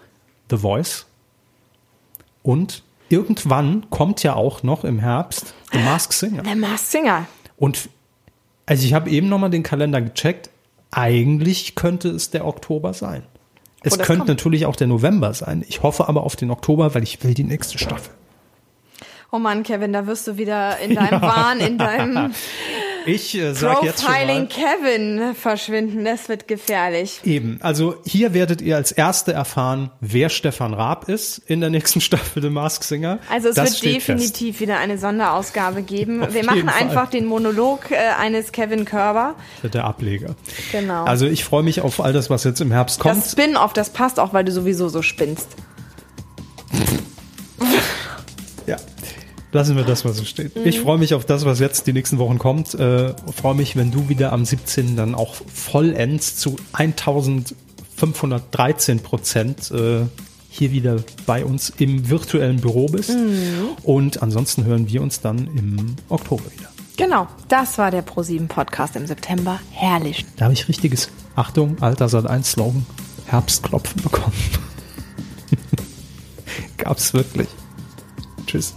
The Voice. Und irgendwann kommt ja auch noch im Herbst The Mask Singer. Der Mars Singer. Und also ich habe eben nochmal den Kalender gecheckt. Eigentlich könnte es der Oktober sein. Es Oh, könnte kommt. natürlich auch der November sein. Ich hoffe aber auf den Oktober, weil ich will die nächste Staffel. Oh Mann, Kevin, da wirst du wieder in deinem Wahn, in deinem Ich äh, sag jetzt schon mal, Kevin verschwinden, das wird gefährlich. Eben, also hier werdet ihr als Erste erfahren, wer Stefan Raab ist in der nächsten Staffel The Mask Singer. Also es das wird definitiv wieder eine Sonderausgabe geben. Auf Wir machen Fall. einfach den Monolog äh, eines Kevin Körber. Fest, der Ableger. Genau. Also ich freue mich auf all das, was jetzt im Herbst kommt. Das Spin-off, das passt auch, weil du sowieso so spinnst. Ja. Lassen wir das mal so stehen. Ich freue mich auf das, was jetzt die nächsten Wochen kommt. Äh, freue mich, wenn du wieder am 17. dann auch vollends zu 1513 Prozent äh, hier wieder bei uns im virtuellen Büro bist. Und ansonsten hören wir uns dann im Oktober wieder. Genau, das war der Pro7 Podcast im September. Herrlich. Da habe ich richtiges, Achtung, Alter Sat 1 Slogan, Herbstklopfen bekommen. Gab's wirklich. Tschüss.